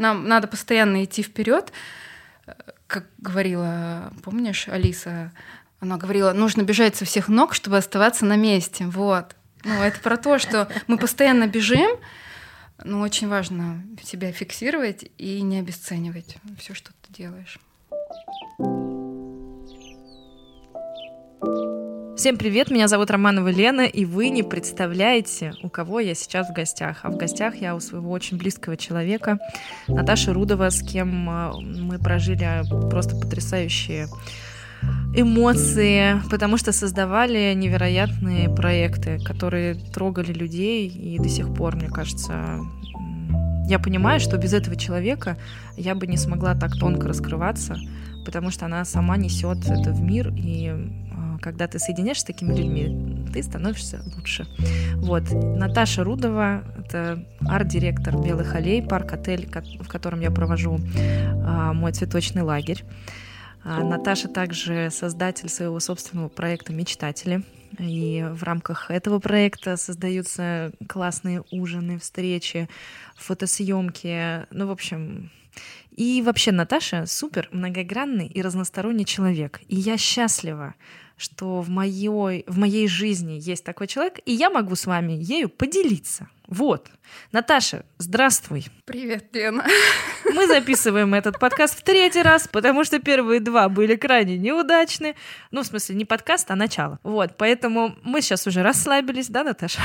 нам надо постоянно идти вперед. Как говорила, помнишь, Алиса, она говорила, нужно бежать со всех ног, чтобы оставаться на месте. Вот. Ну, это про то, что мы постоянно бежим, но очень важно себя фиксировать и не обесценивать все, что ты делаешь. Всем привет, меня зовут Романова Лена, и вы не представляете, у кого я сейчас в гостях. А в гостях я у своего очень близкого человека, Наташи Рудова, с кем а, мы прожили просто потрясающие эмоции, потому что создавали невероятные проекты, которые трогали людей, и до сих пор, мне кажется, я понимаю, что без этого человека я бы не смогла так тонко раскрываться, потому что она сама несет это в мир, и когда ты соединяешься с такими людьми, ты становишься лучше. Вот. Наташа Рудова — это арт-директор «Белых аллей», парк-отель, в котором я провожу а, мой цветочный лагерь. А, Наташа также создатель своего собственного проекта «Мечтатели». И в рамках этого проекта создаются классные ужины, встречи, фотосъемки. Ну, в общем, и вообще Наташа супер многогранный и разносторонний человек. И я счастлива, что в моей, в моей жизни есть такой человек, и я могу с вами ею поделиться. Вот. Наташа, здравствуй. Привет, Лена. Мы записываем этот подкаст в третий раз, потому что первые два были крайне неудачны. Ну, в смысле, не подкаст, а начало. Вот, поэтому мы сейчас уже расслабились, да, Наташа?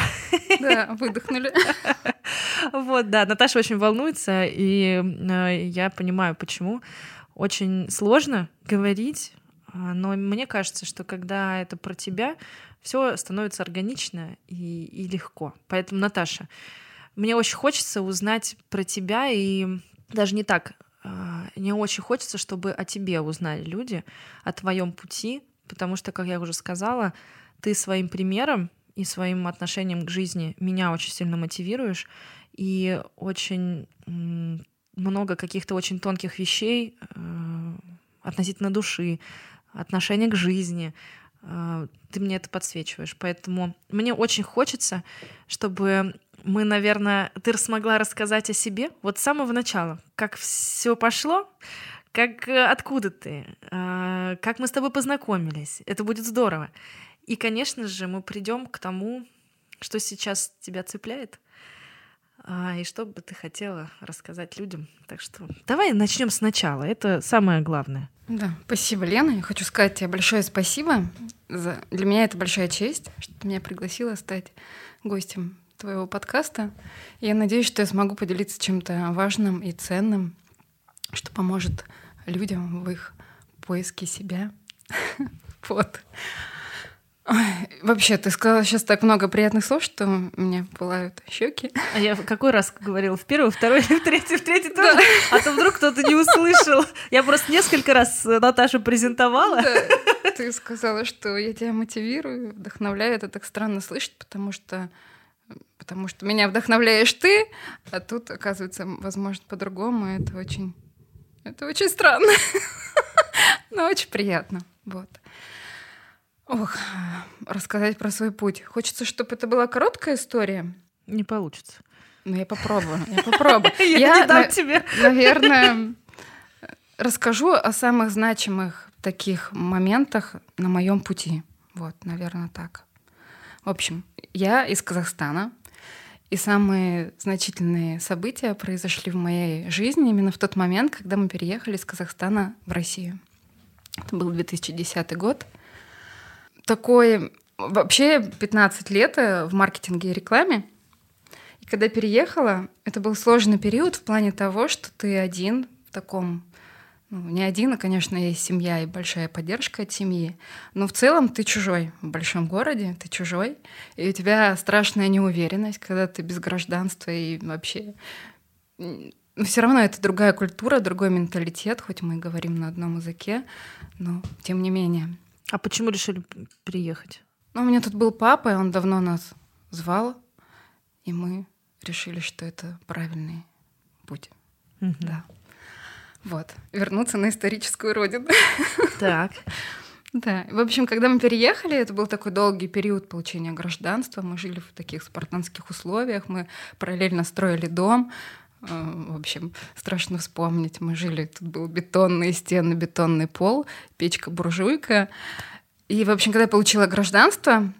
Да, выдохнули. Вот, да, Наташа очень волнуется, и э, я понимаю, почему. Очень сложно говорить но мне кажется, что когда это про тебя, все становится органично и, и легко. Поэтому, Наташа, мне очень хочется узнать про тебя, и даже не так, а, мне очень хочется, чтобы о тебе узнали люди, о твоем пути, потому что, как я уже сказала, ты своим примером и своим отношением к жизни меня очень сильно мотивируешь, и очень много каких-то очень тонких вещей э, относительно души, отношение к жизни. Э, ты мне это подсвечиваешь. Поэтому мне очень хочется, чтобы мы, наверное, ты смогла рассказать о себе вот с самого начала, как все пошло, как э, откуда ты, э, как мы с тобой познакомились. Это будет здорово. И, конечно же, мы придем к тому, что сейчас тебя цепляет, и что бы ты хотела рассказать людям. Так что давай начнем сначала. Это самое главное. Да, спасибо, Лена. Я хочу сказать тебе большое спасибо. За... Для меня это большая честь, что ты меня пригласила стать гостем твоего подкаста. Я надеюсь, что я смогу поделиться чем-то важным и ценным, что поможет людям в их поиске себя. Вот. Вообще, ты сказала сейчас так много приятных слов, что у меня пылают щеки. А я какой раз говорила? В первый, второй, в третий, в третий тоже? Да. А то вдруг кто-то не услышал. Я просто несколько раз Наташу презентовала. Да. Ты сказала, что я тебя мотивирую, вдохновляю. Это так странно слышать, потому что потому что меня вдохновляешь ты, а тут, оказывается, возможно, по-другому. Это очень, это очень странно, но очень приятно. Вот. Ох, рассказать про свой путь. Хочется, чтобы это была короткая история. Не получится. Ну, я попробую, я попробую. Я не дам тебе. Наверное, расскажу о самых значимых таких моментах на моем пути. Вот, наверное, так. В общем, я из Казахстана, и самые значительные события произошли в моей жизни именно в тот момент, когда мы переехали из Казахстана в Россию. Это был 2010 год такой... Вообще 15 лет э, в маркетинге и рекламе. И когда переехала, это был сложный период в плане того, что ты один в таком ну, не один, а, конечно, есть семья и большая поддержка от семьи, но в целом ты чужой в большом городе, ты чужой, и у тебя страшная неуверенность, когда ты без гражданства и вообще... Но все равно это другая культура, другой менталитет, хоть мы говорим на одном языке, но тем не менее. А почему решили приехать? Ну, у меня тут был папа, и он давно нас звал, и мы решили, что это правильный путь. Угу. Да. Вот. Вернуться на историческую родину. Так. Да. В общем, когда мы переехали, это был такой долгий период получения гражданства. Мы жили в таких спартанских условиях, мы параллельно строили дом. В общем, страшно вспомнить. Мы жили, тут был бетонные стены, бетонный пол, печка-буржуйка. И, в общем, когда я получила гражданство,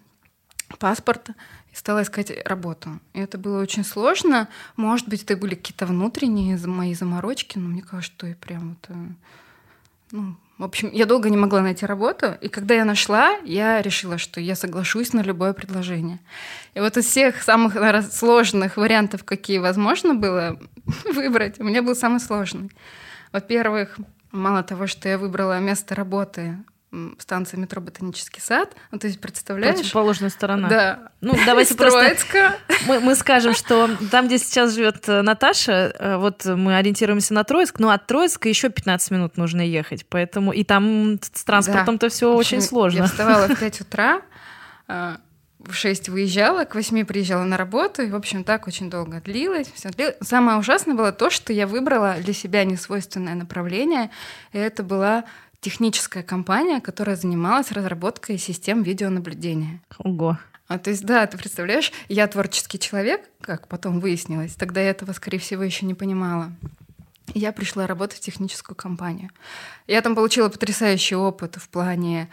паспорт, стала искать работу. И это было очень сложно. Может быть, это были какие-то внутренние мои заморочки, но мне кажется, что и прям вот... Э, ну, в общем, я долго не могла найти работу, и когда я нашла, я решила, что я соглашусь на любое предложение. И вот из всех самых сложных вариантов, какие возможно было выбрать, у меня был самый сложный. Во-первых, мало того, что я выбрала место работы станция метро Ботанический сад. Ну, то есть, представляешь? Противоположная сторона. Да. Ну, давайте просто... Мы, мы скажем, что там, где сейчас живет э, Наташа, э, вот мы ориентируемся на Троицк, но от Троицка еще 15 минут нужно ехать. Поэтому и там с транспортом-то да. все очень сложно. Я вставала в 5 утра, э, в 6 выезжала, к 8 приезжала на работу, и, в общем, так очень долго длилось. Все длилось. Самое ужасное было то, что я выбрала для себя несвойственное направление, и это была техническая компания, которая занималась разработкой систем видеонаблюдения. Ого. А, то есть, да, ты представляешь, я творческий человек, как потом выяснилось, тогда я этого, скорее всего, еще не понимала. я пришла работать в техническую компанию. Я там получила потрясающий опыт в плане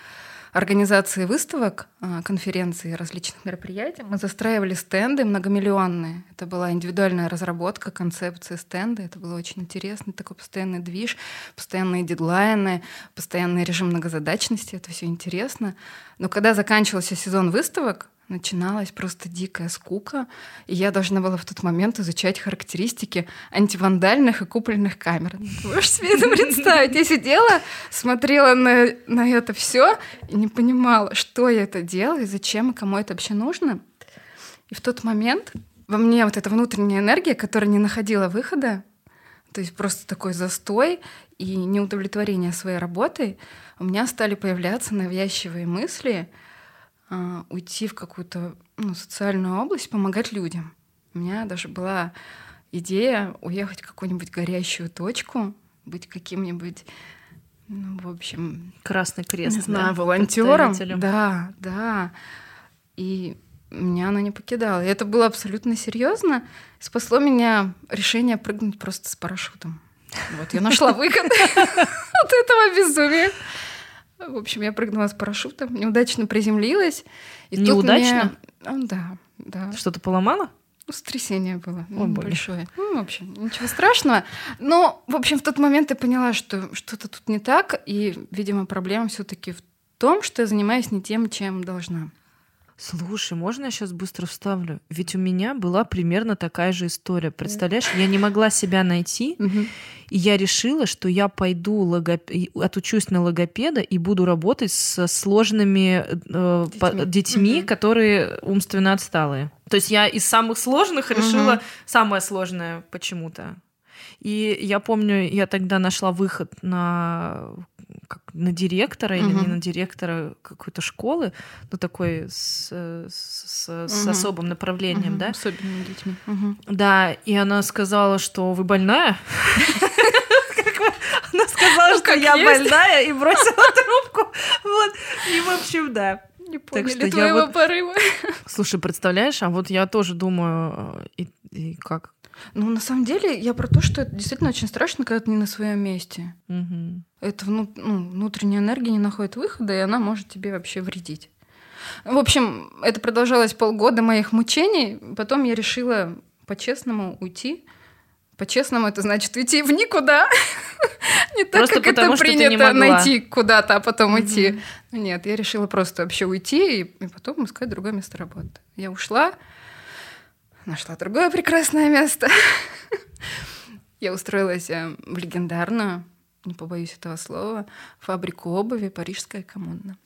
организации выставок, а, конференций, различных мероприятий. Мы застраивали стенды многомиллионные. Это была индивидуальная разработка концепции стенда. Это было очень интересно. Такой постоянный движ, постоянные дедлайны, постоянный режим многозадачности. Это все интересно. Но когда заканчивался сезон выставок, начиналась просто дикая скука, и я должна была в тот момент изучать характеристики антивандальных и купольных камер. Можешь себе это представить? Я сидела, смотрела на, на это все и не понимала, что я это делаю, зачем и кому это вообще нужно. И в тот момент во мне вот эта внутренняя энергия, которая не находила выхода, то есть просто такой застой и неудовлетворение своей работой, у меня стали появляться навязчивые мысли — а, уйти в какую-то ну, социальную область, помогать людям. У меня даже была идея уехать в какую-нибудь горящую точку, быть каким-нибудь, ну, в общем... Красный крест, Не знаю, да? волонтером. Да, да. И меня она не покидала. И это было абсолютно серьезно. Спасло меня решение прыгнуть просто с парашютом. Вот, я нашла выход от этого безумия. В общем, я прыгнула с парашютом, неудачно приземлилась. И неудачно? Тут мне... Да, да. Что-то поломало? Ну, сотрясение было Ой, большое. Ну, в общем, ничего страшного. Но, в общем, в тот момент я поняла, что что-то тут не так, и, видимо, проблема все-таки в том, что я занимаюсь не тем, чем должна. Слушай, можно я сейчас быстро вставлю? Ведь у меня была примерно такая же история. Представляешь, я не могла себя найти, и я решила, что я пойду логоп... отучусь на логопеда и буду работать со сложными э, детьми, детьми угу. которые умственно отсталые. То есть я из самых сложных решила угу. самое сложное почему-то. И я помню, я тогда нашла выход на как на директора или не на директора какой-то школы, ну такой с, с, с особым направлением, да? Особенными детьми. Да, и она сказала, что вы больная. Она сказала, что я больная, и бросила трубку. Вот. И, в общем, да. Не поняли твоего порыва. Слушай, представляешь, а вот я тоже думаю, и, и как? Ну, на самом деле, я про то, что это действительно очень страшно, когда ты не на своем месте. Угу. Это ну, внутренняя энергия не находит выхода, и она может тебе вообще вредить. В общем, это продолжалось полгода моих мучений. Потом я решила по-честному уйти. По-честному это значит уйти в никуда. Не так, как это принято найти куда-то, а потом идти. Нет, я решила просто вообще уйти и потом искать другое место работы. Я ушла, нашла другое прекрасное место. Я устроилась э, в легендарную, не побоюсь этого слова, фабрику обуви «Парижская коммуна».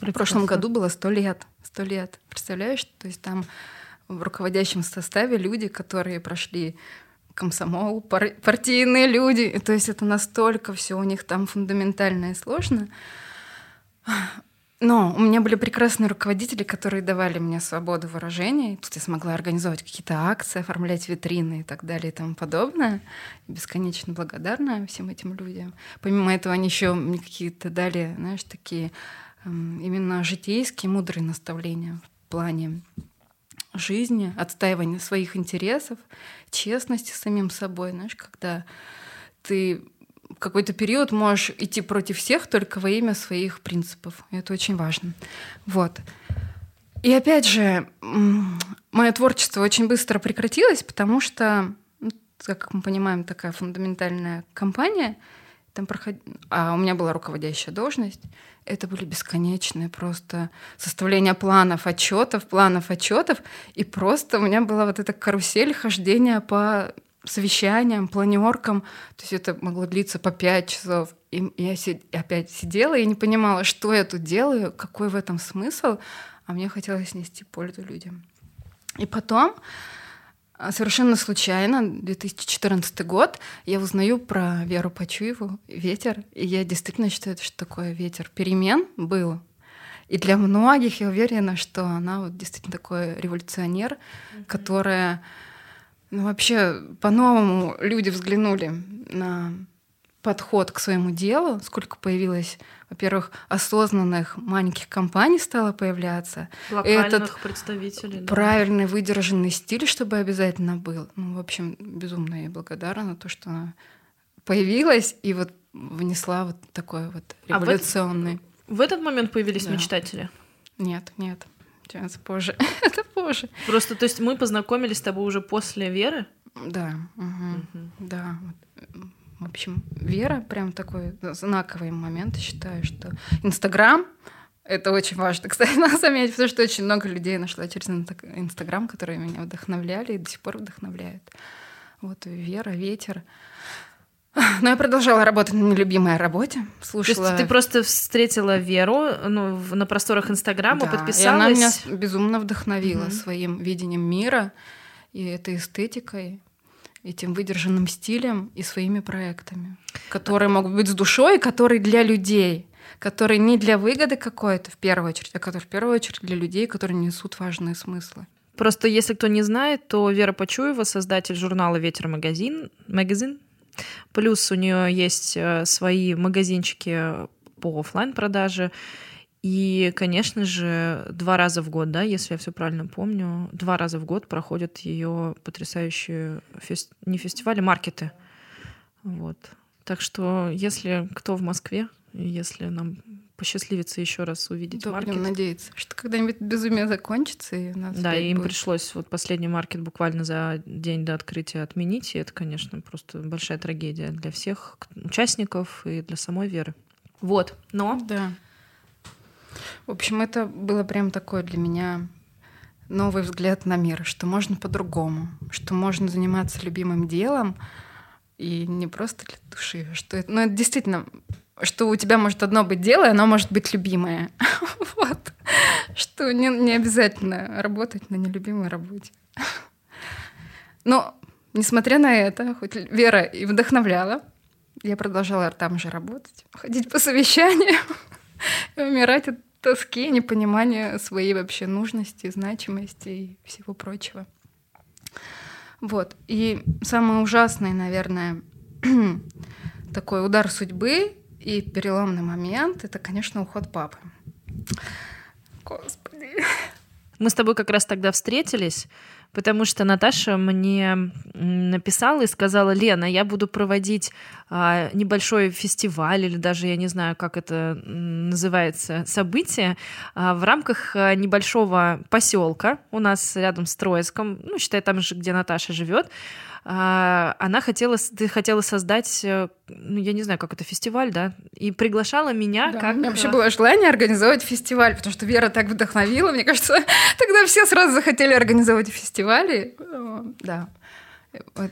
Прекрасно. В прошлом году было сто лет. Сто лет. Представляешь? То есть там в руководящем составе люди, которые прошли комсомол, пар- партийные люди. То есть это настолько все у них там фундаментально и сложно. Но у меня были прекрасные руководители, которые давали мне свободу выражения. Тут я смогла организовать какие-то акции, оформлять витрины и так далее и тому подобное. Бесконечно благодарна всем этим людям. Помимо этого, они еще мне какие-то дали, знаешь, такие эм, именно житейские, мудрые наставления в плане жизни, отстаивания своих интересов, честности с самим собой, знаешь, когда ты какой-то период можешь идти против всех только во имя своих принципов. Это очень важно. Вот. И опять же, мое творчество очень быстро прекратилось, потому что, ну, как мы понимаем, такая фундаментальная компания, там проход... а у меня была руководящая должность, это были бесконечные просто составления планов, отчетов, планов, отчетов, и просто у меня была вот эта карусель хождения по совещаниям, планеркам, то есть это могло длиться по пять часов. И я сид... опять сидела и не понимала, что я тут делаю, какой в этом смысл, а мне хотелось нести пользу людям. И потом, а, совершенно случайно, 2014 год, я узнаю про Веру Почуеву «Ветер», и я действительно считаю, что такое ветер перемен был. И для многих я уверена, что она вот действительно такой революционер, mm-hmm. которая ну, вообще по-новому люди взглянули на подход к своему делу, сколько появилось во-первых, осознанных маленьких компаний стало появляться. Локальных Этот представителей. Да. Правильный выдержанный стиль, чтобы обязательно был. Ну, в общем, безумно я благодарна на то, что она появилась и вот внесла вот такой вот революционный. А в, в этот момент появились да. мечтатели? Нет, нет. Сейчас позже. Это позже. Просто, то есть мы познакомились с тобой уже после Веры? Да, угу. Угу. да. В общем, вера прям такой знаковый момент, считаю, что Инстаграм это очень важно, кстати, надо заметить, потому что очень много людей нашла через Инстаграм, которые меня вдохновляли и до сих пор вдохновляют. Вот Вера, ветер. Но я продолжала работать на нелюбимой работе. Слушала... То есть ты просто встретила Веру ну, на просторах Инстаграма, да, подписалась? И она меня безумно вдохновила mm-hmm. своим видением мира и этой эстетикой этим выдержанным стилем и своими проектами, которые могут быть с душой, которые для людей, которые не для выгоды какой-то в первую очередь, а которые в первую очередь для людей, которые несут важные смыслы. Просто если кто не знает, то Вера Почуева создатель журнала Ветер магазин, магазин. Плюс у нее есть э, свои магазинчики по офлайн продаже и, конечно же, два раза в год, да, если я все правильно помню, два раза в год проходят ее потрясающие фест... не фестивали, маркеты. Вот. Так что, если кто в Москве, если нам посчастливится еще раз увидеть да, маркет. Будем надеяться, что когда-нибудь безумие закончится, и у нас Да, и им будет... пришлось вот последний маркет буквально за день до открытия отменить, и это, конечно, просто большая трагедия для всех участников и для самой Веры. Вот, но... Да. В общем, это было прям такое для меня новый взгляд на мир, что можно по-другому, что можно заниматься любимым делом и не просто для души, что это, ну это действительно, что у тебя может одно быть дело, и оно может быть любимое. вот. Что не, не обязательно работать на нелюбимой работе. Но, несмотря на это, хоть Вера и вдохновляла, я продолжала там же работать, ходить по совещаниям и умирать от тоски, непонимания своей вообще нужности, значимости и всего прочего. Вот. И самый ужасный, наверное, такой удар судьбы и переломный момент — это, конечно, уход папы. Господи. Мы с тобой как раз тогда встретились, потому что Наташа мне написала и сказала, Лена, я буду проводить а, небольшой фестиваль или даже, я не знаю, как это называется, событие а, в рамках а, небольшого поселка у нас рядом с Троицком, ну, считай, там же, где Наташа живет, она хотела, ты хотела создать, э, ну, я не знаю, как это, фестиваль, да, и приглашала меня да, как... У меня вообще было желание организовать фестиваль, потому что Вера так вдохновила, мне кажется, тогда все сразу захотели организовать фестивали, да.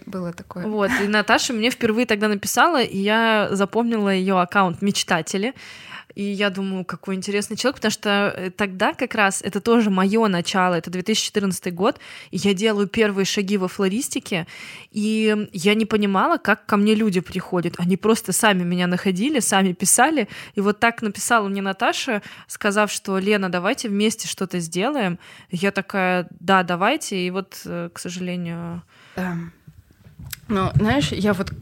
Было такое. Вот, и Наташа мне впервые тогда написала, и я запомнила ее аккаунт «Мечтатели». И я думаю, какой интересный человек, потому что э, тогда как раз это тоже мое начало, это 2014 год, и я делаю первые шаги во флористике, и я не понимала, как ко мне люди приходят. Они просто сами меня находили, сами писали, и вот так написала мне Наташа, сказав, что Лена, давайте вместе что-то сделаем. Я такая, да, давайте, и вот, э, к сожалению... Да. Но, знаешь, я вот...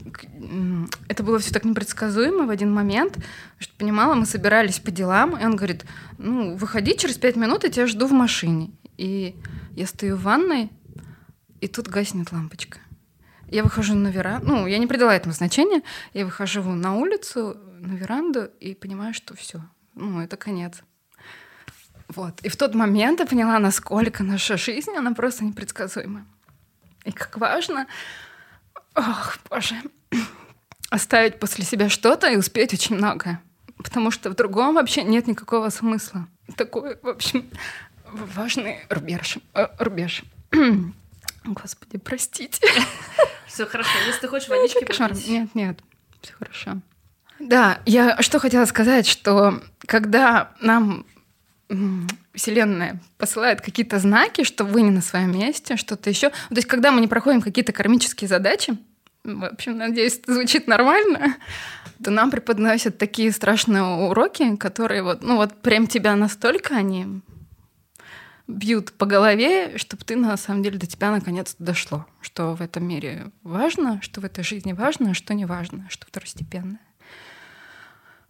Это было все так непредсказуемо в один момент, что понимала, мы собирались по делам, и он говорит, ну, выходи через пять минут, я тебя жду в машине. И Я стою в ванной, и тут гаснет лампочка. Я выхожу на веранду, ну, я не придала этому значения, я выхожу на улицу, на веранду и понимаю, что все, ну, это конец. Вот. И в тот момент я поняла, насколько наша жизнь, она просто непредсказуема. И как важно, ох, боже, оставить после себя что-то и успеть очень многое. Потому что в другом вообще нет никакого смысла. Такой, в общем, важный рубеж. Э, рубеж. Господи, простите. Все хорошо. Если ты хочешь водички Кошмар. Нет, нет, все хорошо. Да, я что хотела сказать, что когда нам Вселенная посылает какие-то знаки, что вы не на своем месте, что-то еще. То есть, когда мы не проходим какие-то кармические задачи, в общем, надеюсь, это звучит нормально, то нам преподносят такие страшные уроки, которые вот, ну вот прям тебя настолько они бьют по голове, чтобы ты на самом деле до тебя наконец-то дошло, что в этом мире важно, что в этой жизни важно, а что не важно, что второстепенное.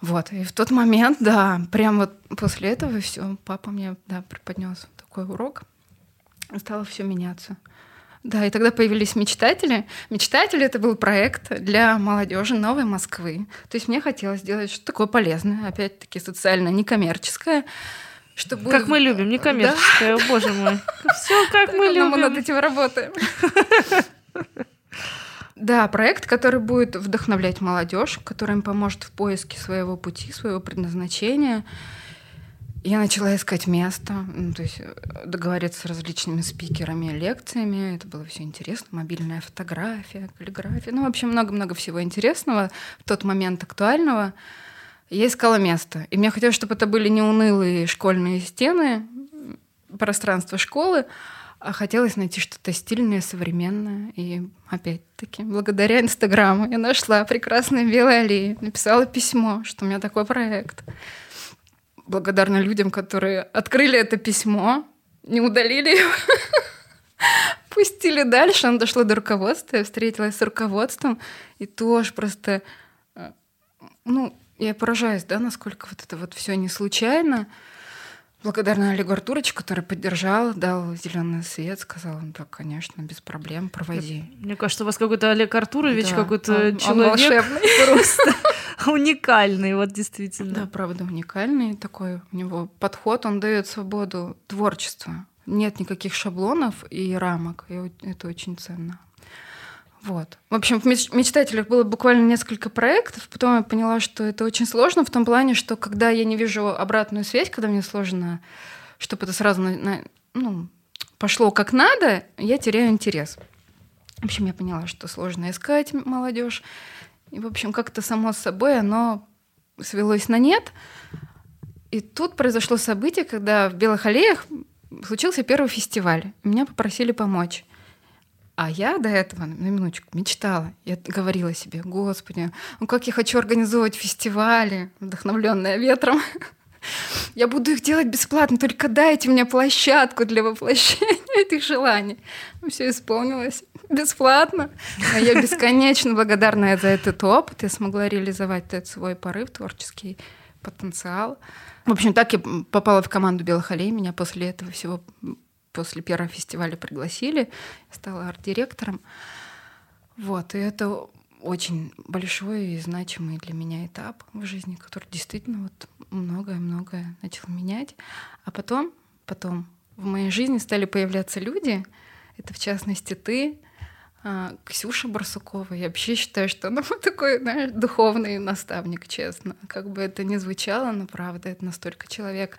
Вот, и в тот момент, да, прям вот после этого все, папа мне, да, преподнес такой урок, стало все меняться. Да, и тогда появились мечтатели. Мечтатели это был проект для молодежи Новой Москвы. То есть мне хотелось сделать что-то такое полезное, опять-таки социально некоммерческое. Чтобы... Как мы любим, некоммерческое, да? боже мой. Все как мы любим. Мы над этим работаем. Да, проект, который будет вдохновлять молодежь, который им поможет в поиске своего пути, своего предназначения. Я начала искать место, ну, то есть э, договориться с различными спикерами, лекциями. Это было все интересно. Мобильная фотография, каллиграфия. Ну, в общем, много-много всего интересного, в тот момент актуального. Я искала место. И мне хотелось, чтобы это были не унылые школьные стены, пространство школы, а хотелось найти что-то стильное, современное. И опять-таки, благодаря Инстаграму я нашла прекрасные белые аллеи, написала письмо, что у меня такой проект. Благодарна людям, которые открыли это письмо, не удалили его, пустили дальше. Оно дошло до руководства, я встретилась с руководством, и тоже просто, э, ну, я поражаюсь, да, насколько вот это вот все не случайно. Благодарна Олегу Артуровичу, который поддержал, дал зеленый свет, сказал, да, конечно, без проблем, проводи. Мне кажется, у вас какой-то Олег Артурович, да, какой-то он, человек он просто уникальный, вот действительно. Да, правда, уникальный такой. У него подход, он дает свободу творчества. Нет никаких шаблонов и рамок, и это очень ценно. Вот. В общем, в мечтателях было буквально несколько проектов. Потом я поняла, что это очень сложно в том плане, что когда я не вижу обратную связь, когда мне сложно, чтобы это сразу на, на, ну, пошло как надо, я теряю интерес. В общем, я поняла, что сложно искать молодежь. И, в общем, как-то само собой оно свелось на нет. И тут произошло событие, когда в Белых аллеях случился первый фестиваль. Меня попросили помочь. А я до этого, на минуточку, мечтала. Я говорила себе, господи, ну как я хочу организовывать фестивали, вдохновленная ветром. Я буду их делать бесплатно, только дайте мне площадку для воплощения этих желаний. Ну, Все исполнилось бесплатно. А я бесконечно благодарна за этот опыт. Я смогла реализовать этот свой порыв, творческий потенциал. В общем, так я попала в команду Белых Аллей. Меня после этого всего после первого фестиваля пригласили, стала арт-директором. Вот, и это очень большой и значимый для меня этап в жизни, который действительно вот многое-многое начал менять. А потом, потом в моей жизни стали появляться люди, это в частности ты, а, Ксюша Барсукова. Я вообще считаю, что она вот такой, знаешь, духовный наставник, честно. Как бы это ни звучало, но правда, это настолько человек,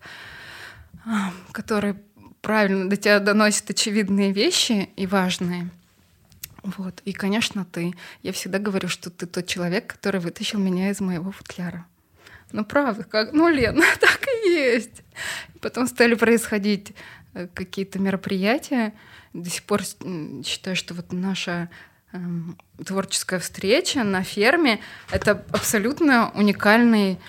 а, который правильно до тебя доносят очевидные вещи и важные. Вот. И, конечно, ты. Я всегда говорю, что ты тот человек, который вытащил меня из моего футляра. Ну, правда, как, ну, Лена, так и есть. Потом стали происходить э, какие-то мероприятия. До сих пор считаю, что вот наша эм, творческая встреча на ферме — это абсолютно уникальный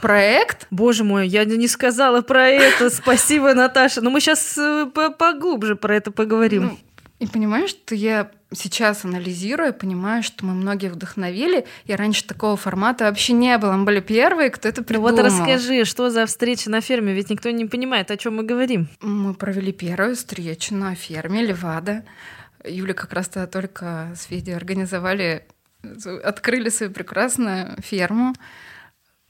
проект. Боже мой, я не сказала про это. Спасибо, Наташа. Но мы сейчас э, поглубже про это поговорим. Ну, и понимаешь, что я сейчас анализируя, понимаю, что мы многих вдохновили, и раньше такого формата вообще не было. Мы были первые, кто это придумал. Ну вот расскажи, что за встреча на ферме, ведь никто не понимает, о чем мы говорим. Мы провели первую встречу на ферме Левада. Юля как раз тогда только с Федей организовали, открыли свою прекрасную ферму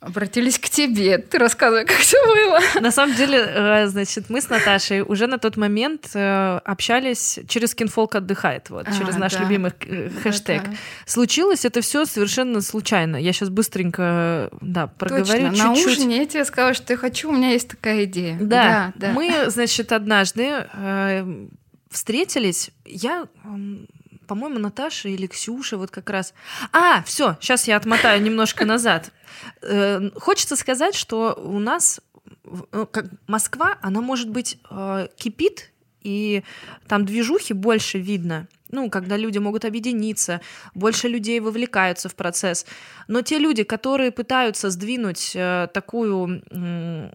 обратились к тебе. Ты рассказывай, как все было. На самом деле, э, значит, мы с Наташей уже на тот момент э, общались через Кинфолк отдыхает, вот, а, через наш да. любимый хэштег. Да, да. Случилось это все совершенно случайно. Я сейчас быстренько, да, проговорю Точно. чуть-чуть. На ужине я тебе сказала, что я хочу, у меня есть такая идея. Да, да. да. мы, значит, однажды э, встретились. Я по-моему, Наташа или Ксюша вот как раз. А, все, сейчас я отмотаю немножко назад. Э, хочется сказать, что у нас э, Москва, она может быть э, кипит, и там движухи больше видно ну, когда люди могут объединиться, больше людей вовлекаются в процесс. Но те люди, которые пытаются сдвинуть э, такую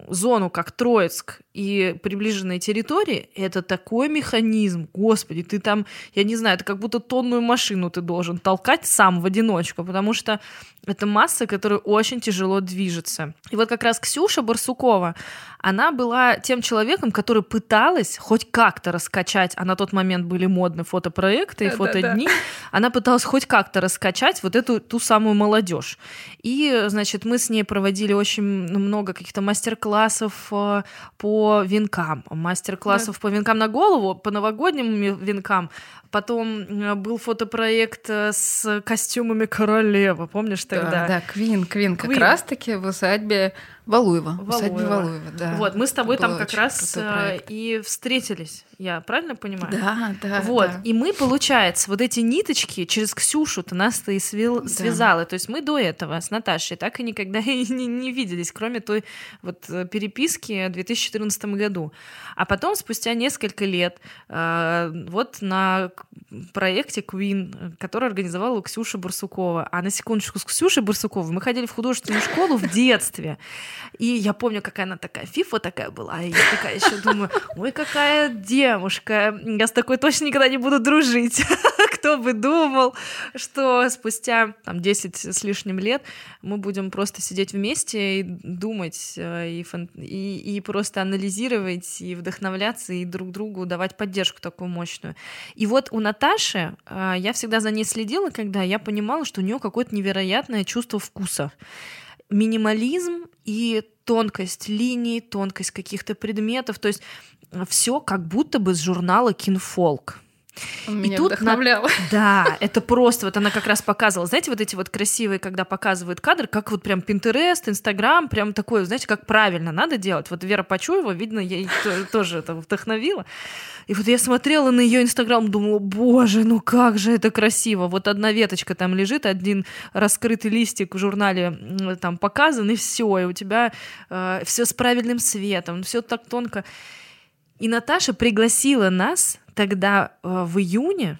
зону, как Троицк и приближенные территории, это такой механизм. Господи, ты там, я не знаю, это как будто тонную машину ты должен толкать сам в одиночку, потому что это масса, которая очень тяжело движется. И вот как раз Ксюша Барсукова, она была тем человеком, который пыталась хоть как-то раскачать, а на тот момент были модны фотопроекты и фотодни, она пыталась хоть как-то раскачать вот эту ту самую молодежь. И, значит, мы с ней проводили очень много каких-то мастер-классов э, по венкам, мастер-классов да. по венкам на голову, по новогодним венкам, Потом э, был фотопроект э, с костюмами королевы, помнишь тогда? Да, да, Квин, Квин, как раз-таки в усадьбе Валуева. Валуева. Усадьбе Валуева, да. Вот, мы с тобой там как раз э, и встретились, я правильно понимаю? Да, да. Вот, да. и мы, получается, вот эти ниточки через Ксюшу-то нас-то и свел, да. связала. То есть мы до этого с Наташей так и никогда и не, не виделись, кроме той вот переписки в 2014 году. А потом, спустя несколько лет, вот на проекте Queen, который организовала Ксюша Барсукова. А на секундочку, с Ксюшей Барсуковой мы ходили в художественную школу в детстве. И я помню, какая она такая фифа такая была. И я такая еще думаю, ой, какая девушка. Я с такой точно никогда не буду дружить. Кто бы думал, что спустя там 10 с лишним лет мы будем просто сидеть вместе и думать, э, и, фан... и, и просто анализировать, и вдохновляться, и друг другу давать поддержку такую мощную. И вот у Наташи э, я всегда за ней следила, когда я понимала, что у нее какое-то невероятное чувство вкуса. Минимализм и тонкость линий, тонкость каких-то предметов, то есть все как будто бы с журнала Кинфолк. Меня и тут вдохновляло. На... Да, это просто, вот она как раз показывала, знаете, вот эти вот красивые, когда показывают кадры, как вот прям Pinterest, Instagram, прям такое, знаете, как правильно надо делать. Вот Вера Почуева, видно, ей тоже это вдохновила. И вот я смотрела на ее Инстаграм, думала, боже, ну как же это красиво. Вот одна веточка там лежит, один раскрытый листик в журнале там показан, и все, и у тебя э, все с правильным светом, все так тонко. И Наташа пригласила нас тогда э, в июне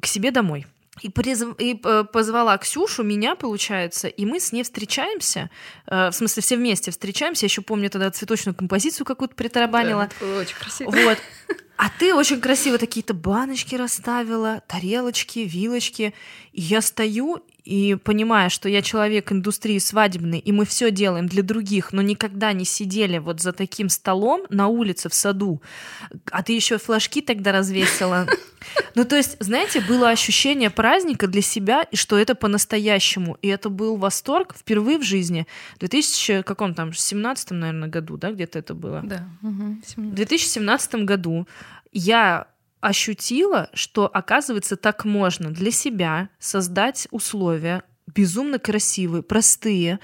к себе домой. И, призв... и э, позвала Ксюшу, меня, получается, и мы с ней встречаемся. Э, в смысле, все вместе встречаемся. Я еще помню тогда цветочную композицию какую-то притарабанила. Да, очень красиво. Вот. А ты очень красиво такие-то баночки расставила, тарелочки, вилочки. И я стою и понимая, что я человек индустрии свадебной, и мы все делаем для других, но никогда не сидели вот за таким столом на улице в саду, а ты еще флажки тогда развесила. Ну, то есть, знаете, было ощущение праздника для себя, и что это по-настоящему. И это был восторг впервые в жизни. В 2000, каком там, 17 наверное, году, да, где-то это было? Да. Угу, в 2017 году я ощутила, что, оказывается, так можно для себя создать условия безумно красивые, простые,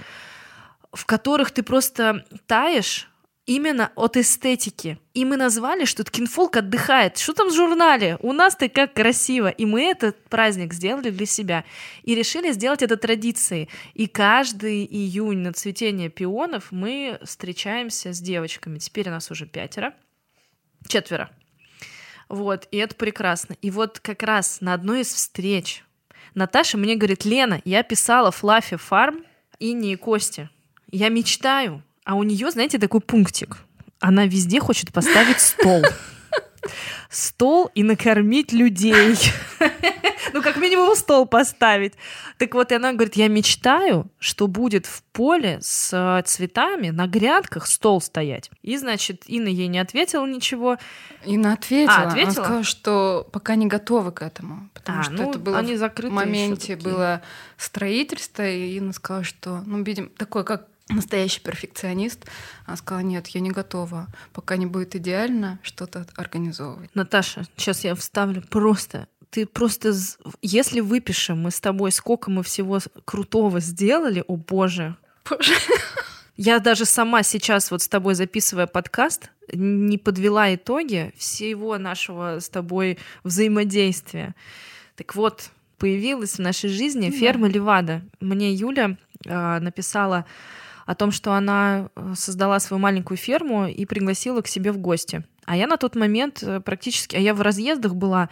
в которых ты просто таешь именно от эстетики. И мы назвали, что Ткинфолк отдыхает. Что там в журнале? У нас-то как красиво. И мы этот праздник сделали для себя. И решили сделать это традицией. И каждый июнь на цветение пионов мы встречаемся с девочками. Теперь у нас уже пятеро. Четверо. Вот, и это прекрасно. И вот как раз на одной из встреч Наташа мне говорит, Лена, я писала Флаффи Фарм и не Кости. Я мечтаю, а у нее, знаете, такой пунктик. Она везде хочет поставить стол. стол и накормить людей. Ну, как минимум, стол поставить. Так вот, и она говорит, я мечтаю, что будет в поле с э, цветами на грядках стол стоять. И, значит, Инна ей не ответила ничего. Инна ответила. А, ответила? Она сказала, что пока не готовы к этому. Потому А, что ну, это было они в моменте было строительство, и Инна сказала, что, ну, видим, такой, как настоящий перфекционист. Она сказала, нет, я не готова, пока не будет идеально что-то организовывать. Наташа, сейчас я вставлю просто. Ты просто, если выпишем мы с тобой, сколько мы всего крутого сделали, о боже. Боже. Я даже сама сейчас вот с тобой записывая подкаст, не подвела итоги всего нашего с тобой взаимодействия. Так вот, появилась в нашей жизни ферма Левада. Мне Юля э, написала о том, что она э, создала свою маленькую ферму и пригласила к себе в гости. А я на тот момент э, практически, а я в разъездах была,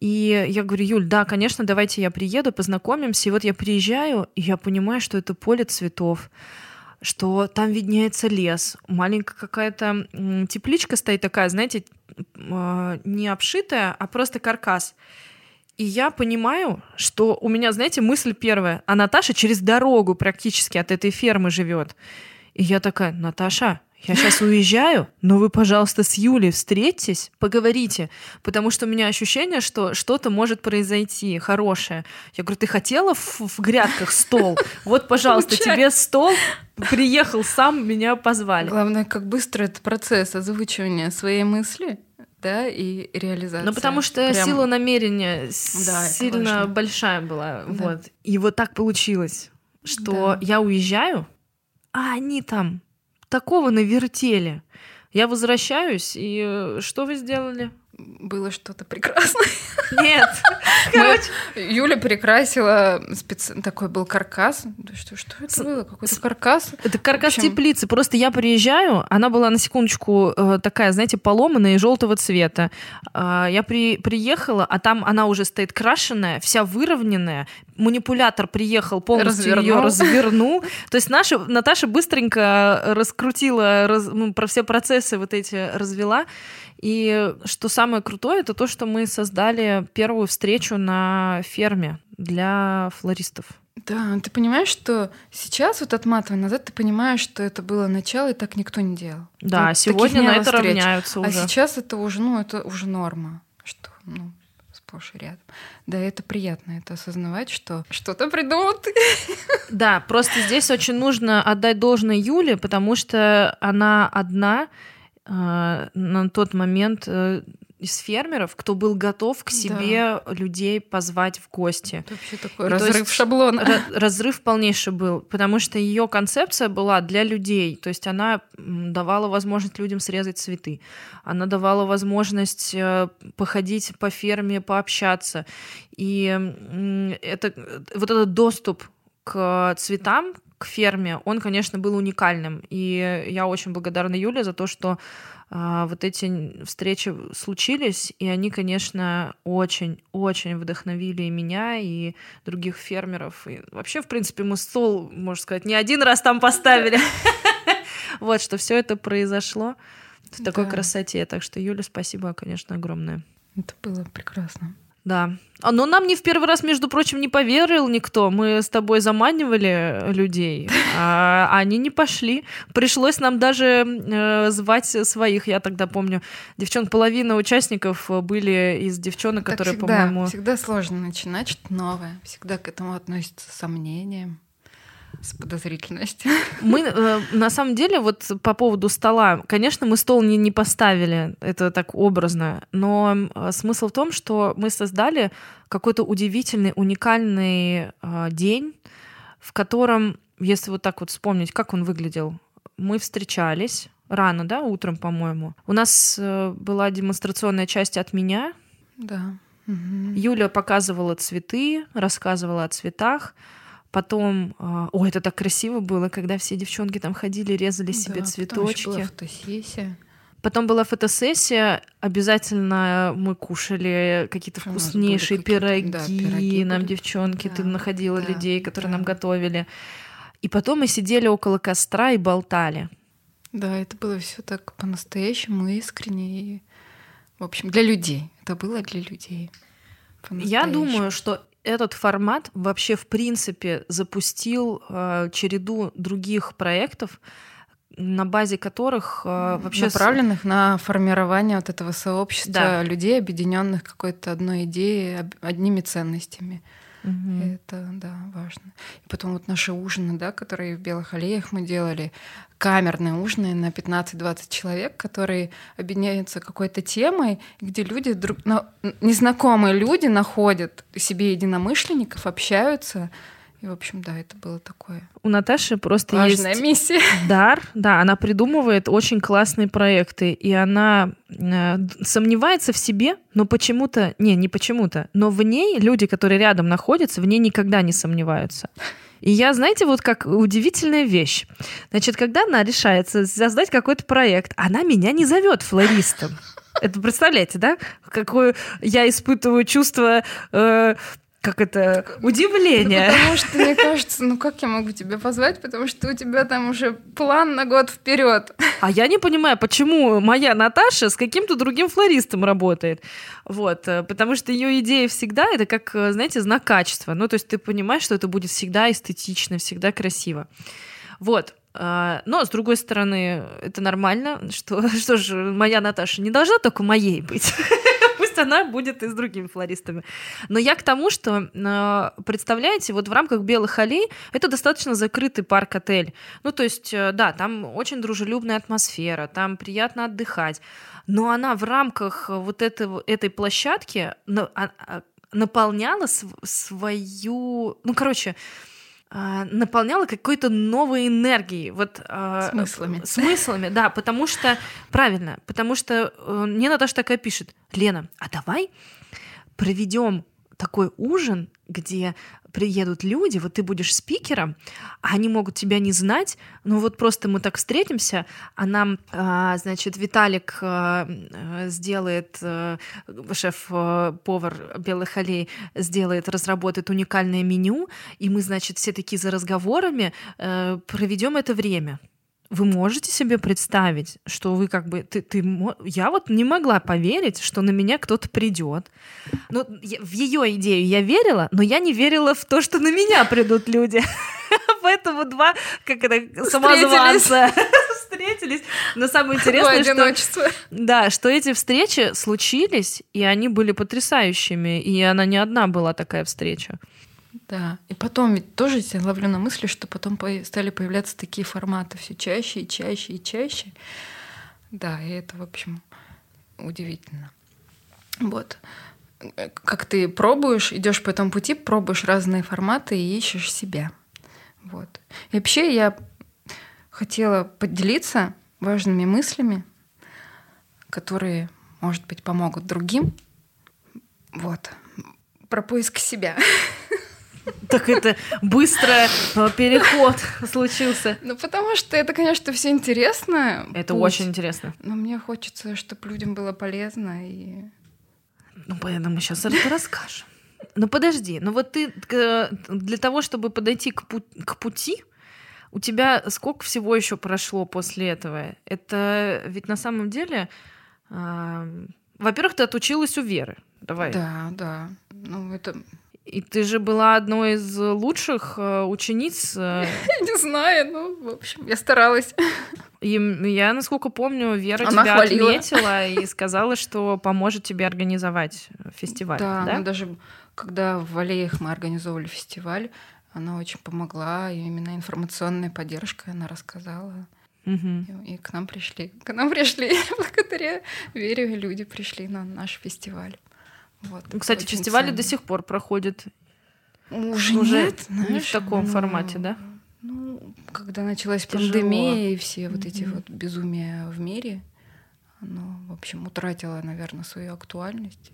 и я говорю, Юль, да, конечно, давайте я приеду, познакомимся. И вот я приезжаю, и я понимаю, что это поле цветов, что там виднеется лес, маленькая какая-то тепличка стоит такая, знаете, э, не обшитая, а просто каркас. И я понимаю, что у меня, знаете, мысль первая, а Наташа через дорогу практически от этой фермы живет. И я такая, Наташа, я сейчас уезжаю, но вы, пожалуйста, с Юлей встретитесь, поговорите, потому что у меня ощущение, что что-то может произойти хорошее. Я говорю, ты хотела в, в грядках стол? Вот, пожалуйста, тебе стол, приехал сам, меня позвали. Главное, как быстро этот процесс озвучивания своей мысли, да, и реализация. Ну, потому что Прям сила намерения Да, сильно большая была. Да. Вот. И вот так получилось, что Да. я уезжаю, а они там такого навертели. Я возвращаюсь, и э, что вы сделали? Было что-то прекрасное. Нет. Мы- Юля перекрасила специ... такой был каркас. Да Что, что это С- было? Какой-то каркас? Это каркас общем- теплицы. Просто я приезжаю, она была на секундочку э, такая, знаете, поломанная и желтого цвета. А, Я при, приехала, а там она уже стоит крашеная, вся выровненная. Манипулятор приехал, полностью ее Развернул. развернул. То есть наша, Наташа быстренько раскрутила раз- ну, про все процессы вот эти развела. И что самое крутое, это то, что мы создали первую встречу на ферме для флористов. Да, ты понимаешь, что сейчас, вот отматывая назад, ты понимаешь, что это было начало, и так никто не делал. Да, Вот сегодня на это встреч. равняются А уже. сейчас это уже, ну, это уже норма, что, ну, сплошь и рядом. Да, это приятно, это осознавать, что что-то придумал ты. Да, просто здесь очень нужно отдать должное Юле, потому что она одна на тот момент э, из фермеров, кто был готов к Да. себе людей позвать в гости. Это вообще такой И разрыв есть шаблона. Ра- разрыв полнейший был, потому что ее концепция была для людей, то есть она давала возможность людям срезать цветы, она давала возможность э, походить по ферме, пообщаться, и это вот этот доступ к цветам, к ферме, он, конечно, был уникальным, и я очень благодарна Юле за то, что а, вот эти встречи случились, и они, конечно, очень-очень вдохновили и меня, и других фермеров. И вообще, в принципе, мы стол, можно сказать, не один раз там поставили. Вот, что все это произошло в такой красоте. Так что, Юля, спасибо, конечно, огромное. Это было прекрасно. Да. А, Но нам не в первый раз, между прочим, не поверил никто. Мы с тобой заманивали людей, а они не пошли. Пришлось нам даже э, звать своих. Я тогда помню, девчонок, половина участников были из девчонок, Так которые, всегда, по-моему... всегда сложно начинать что-то новое. Всегда к этому относятся с сомнением, с подозрительностью. Мы, э, на самом деле, вот по поводу стола, конечно, мы стол не, не поставили, это так образно, но э, смысл в том, что мы создали какой-то удивительный, уникальный э, день, в котором, если вот так вот вспомнить, как он выглядел, мы встречались рано, да, утром, по-моему. У нас э, была демонстрационная часть от меня, Да. Мгм. Юля показывала цветы, рассказывала о цветах. Потом, а, ой, это так красиво было, когда все девчонки там ходили, резали себе Да, потом ещё была цветочки. фотосессия. Потом была фотосессия, обязательно мы кушали какие-то вкуснейшие какие-то, пироги, да, пироги нам были. девчонки, ты Да, находила да, людей, которые да. нам готовили. И потом мы сидели около костра и болтали. Да, это было все так по-настоящему искренне. И, В общем, для людей. Это было для людей. Я думаю, что этот формат вообще в принципе запустил э, череду других проектов, на базе которых э, вообще направленных с... на формирование вот этого сообщества да. людей, объединенных какой-то одной идеей, одними ценностями. Угу. Это, да, важно. И потом вот наши ужины, да, которые в Белых аллеях мы делали, камерные ужины на 15-20 человек, которые объединяются какой-то темой, где люди, друг, незнакомые люди находят себе единомышленников, общаются, и, в общем, да, это было такое. У Наташи просто Важная есть миссия. дар. Да, она придумывает очень классные проекты, и она э, сомневается в себе, но почему-то, не, не почему-то, но в ней люди, которые рядом находятся, в ней никогда не сомневаются. И я, знаете, вот как удивительная вещь. Значит, когда она решается создать какой-то проект, она меня не зовет флористом. Это представляете, да? Какое я испытываю чувство э, как это, удивление. Ну, потому что, мне кажется, ну как я могу тебя позвать, потому что у тебя там уже план на год вперед. А я не понимаю, почему моя Наташа с каким-то другим флористом работает. Вот, э, потому что ее идея всегда это как, э, знаете, знак качества. Ну, то есть ты понимаешь, что это будет всегда эстетично, всегда красиво. Вот, э, но, с другой стороны, это нормально, что, что же, моя Наташа не должна только моей быть пусть она будет и с другими флористами. Но я к тому, что, э, представляете, вот в рамках «Белых аллей» это достаточно закрытый парк-отель. Ну, то есть, э, да, там очень дружелюбная атмосфера, там приятно отдыхать. Но она в рамках вот этого, этой площадки а, а, наполняла свою... Ну, короче, наполняла какой-то новой энергией. Вот, а, смыслами. Смыслами, да, потому что, правильно, потому что э, мне Наташа такая пишет, Лена, а давай проведем такой ужин, где приедут люди, вот ты будешь спикером, а они могут тебя не знать, ну вот просто мы так встретимся, а нам, а, значит, Виталик а, сделает, а, шеф-повар Белых Аллей сделает, разработает уникальное меню, и мы, значит, все такие за разговорами проведем это время. Вы можете себе представить, что вы как бы ты, ты я вот не могла поверить, что на меня кто-то придет. Ну, в ее идею я верила, но я не верила в то, что на меня придут люди. Поэтому два, как это, самозванца встретились. Но самое интересное, что... Да, что эти встречи случились, и они были потрясающими, и она не одна была такая встреча. Да. И потом ведь тоже я ловлю на мысли, что потом стали появляться такие форматы все чаще и чаще и чаще. Да, и это, в общем, удивительно. Вот. Как ты пробуешь, идешь по этому пути, пробуешь разные форматы и ищешь себя. Вот. И вообще я хотела поделиться важными мыслями, которые, может быть, помогут другим. Вот. Про поиск себя. Так это быстро э, переход случился. Ну, потому что это, конечно, все интересно. Это путь, очень интересно. Но мне хочется, чтобы людям было полезно и... Ну, поэтому сейчас это расскажем. Ну, подожди, ну вот ты для того, чтобы подойти к, пу- к пути, у тебя сколько всего еще прошло после этого? Это ведь на самом деле... Э, во-первых, ты отучилась у Веры. Давай. Да, да. Ну, это и ты же была одной из лучших э, учениц. Э. Не знаю, ну, в общем, я старалась. И я, насколько помню, Вера Она тебя хвалила. отметила и сказала, что поможет тебе организовать фестиваль. Да, да? даже когда в Аллеях мы организовывали фестиваль, она очень помогла, и именно информационная поддержка она рассказала. Угу. И, и к нам пришли. К нам пришли благодаря Вере люди пришли на наш фестиваль. Вот, Кстати, фестивали ценно. до сих пор проходят. Уже, Уже нет, знаешь, не в таком ну, формате, да? Ну, когда началась Тяжело. пандемия и все вот эти вот безумия в мире, оно, в общем, утратило, наверное, свою актуальность.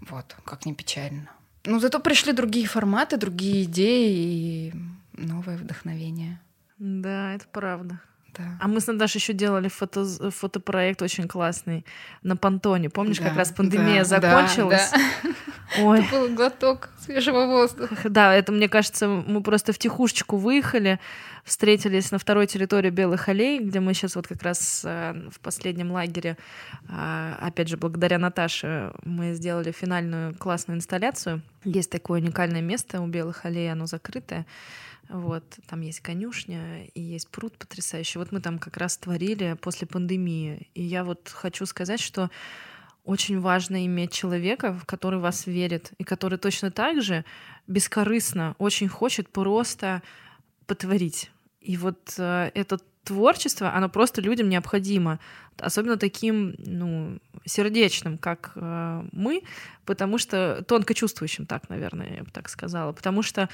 Вот, как не печально. Ну, зато пришли другие форматы, другие идеи и новое вдохновение. Да, это правда. Это... А мы с Наташей еще делали фото, фотопроект очень классный на понтоне. Помнишь, да, как раз пандемия да, закончилась? Да, да. Ой. Это был глоток свежего воздуха. Да, это, мне кажется, мы просто в тихушечку выехали, встретились на второй территории Белых Аллей, где мы сейчас вот как раз э, в последнем лагере, э, опять же, благодаря Наташе, мы сделали финальную классную инсталляцию. Есть такое уникальное место у Белых Аллей, оно закрытое. Вот, там есть конюшня и есть пруд потрясающий. Вот мы там как раз творили после пандемии. И я вот хочу сказать, что очень важно иметь человека, в который вас верит, и который точно так же бескорыстно очень хочет просто потворить. И вот э, это творчество, оно просто людям необходимо, особенно таким, ну, сердечным, как э, мы, потому что тонко чувствующим, так, наверное, я бы так сказала, потому что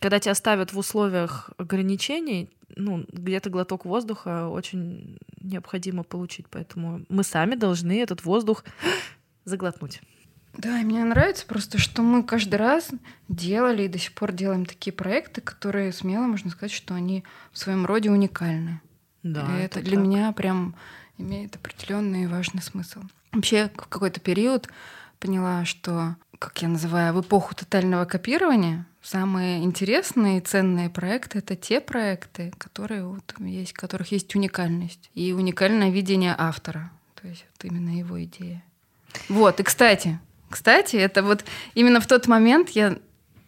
когда тебя ставят в условиях ограничений, ну, где-то глоток воздуха очень необходимо получить, поэтому мы сами должны этот воздух заглотнуть. Да, и мне нравится просто, что мы каждый раз делали и до сих пор делаем такие проекты, которые смело можно сказать, что они в своем роде уникальны. Да, и это, это для так. меня прям имеет определенный и важный смысл. Вообще в какой-то период поняла, что, как я называю, в эпоху тотального копирования самые интересные и ценные проекты — это те проекты, которые вот есть, в которых есть уникальность и уникальное видение автора. То есть вот именно его идея. Вот, и кстати, кстати, это вот именно в тот момент я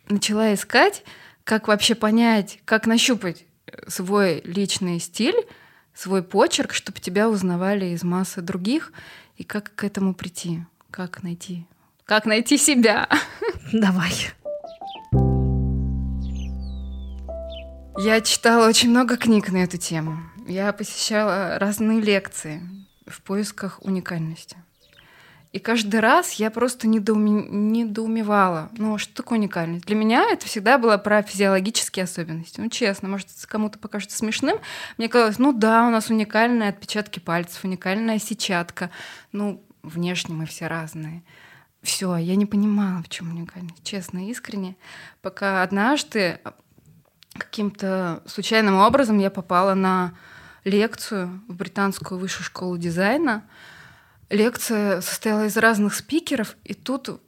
начала искать, как вообще понять, как нащупать свой личный стиль, свой почерк, чтобы тебя узнавали из массы других, и как к этому прийти, как найти, как найти себя. Давай. Я читала очень много книг на эту тему. Я посещала разные лекции в поисках уникальности. И каждый раз я просто недоуме... недоумевала. Ну, что такое уникальность? Для меня это всегда было про физиологические особенности. Ну, честно, может, кому-то покажется смешным. Мне казалось, ну да, у нас уникальные отпечатки пальцев, уникальная сетчатка. Ну, внешне мы все разные. Все, я не понимала, в чем уникальность, честно, искренне. Пока однажды каким-то случайным образом я попала на лекцию в британскую высшую школу дизайна. Лекция состояла из разных спикеров, и тут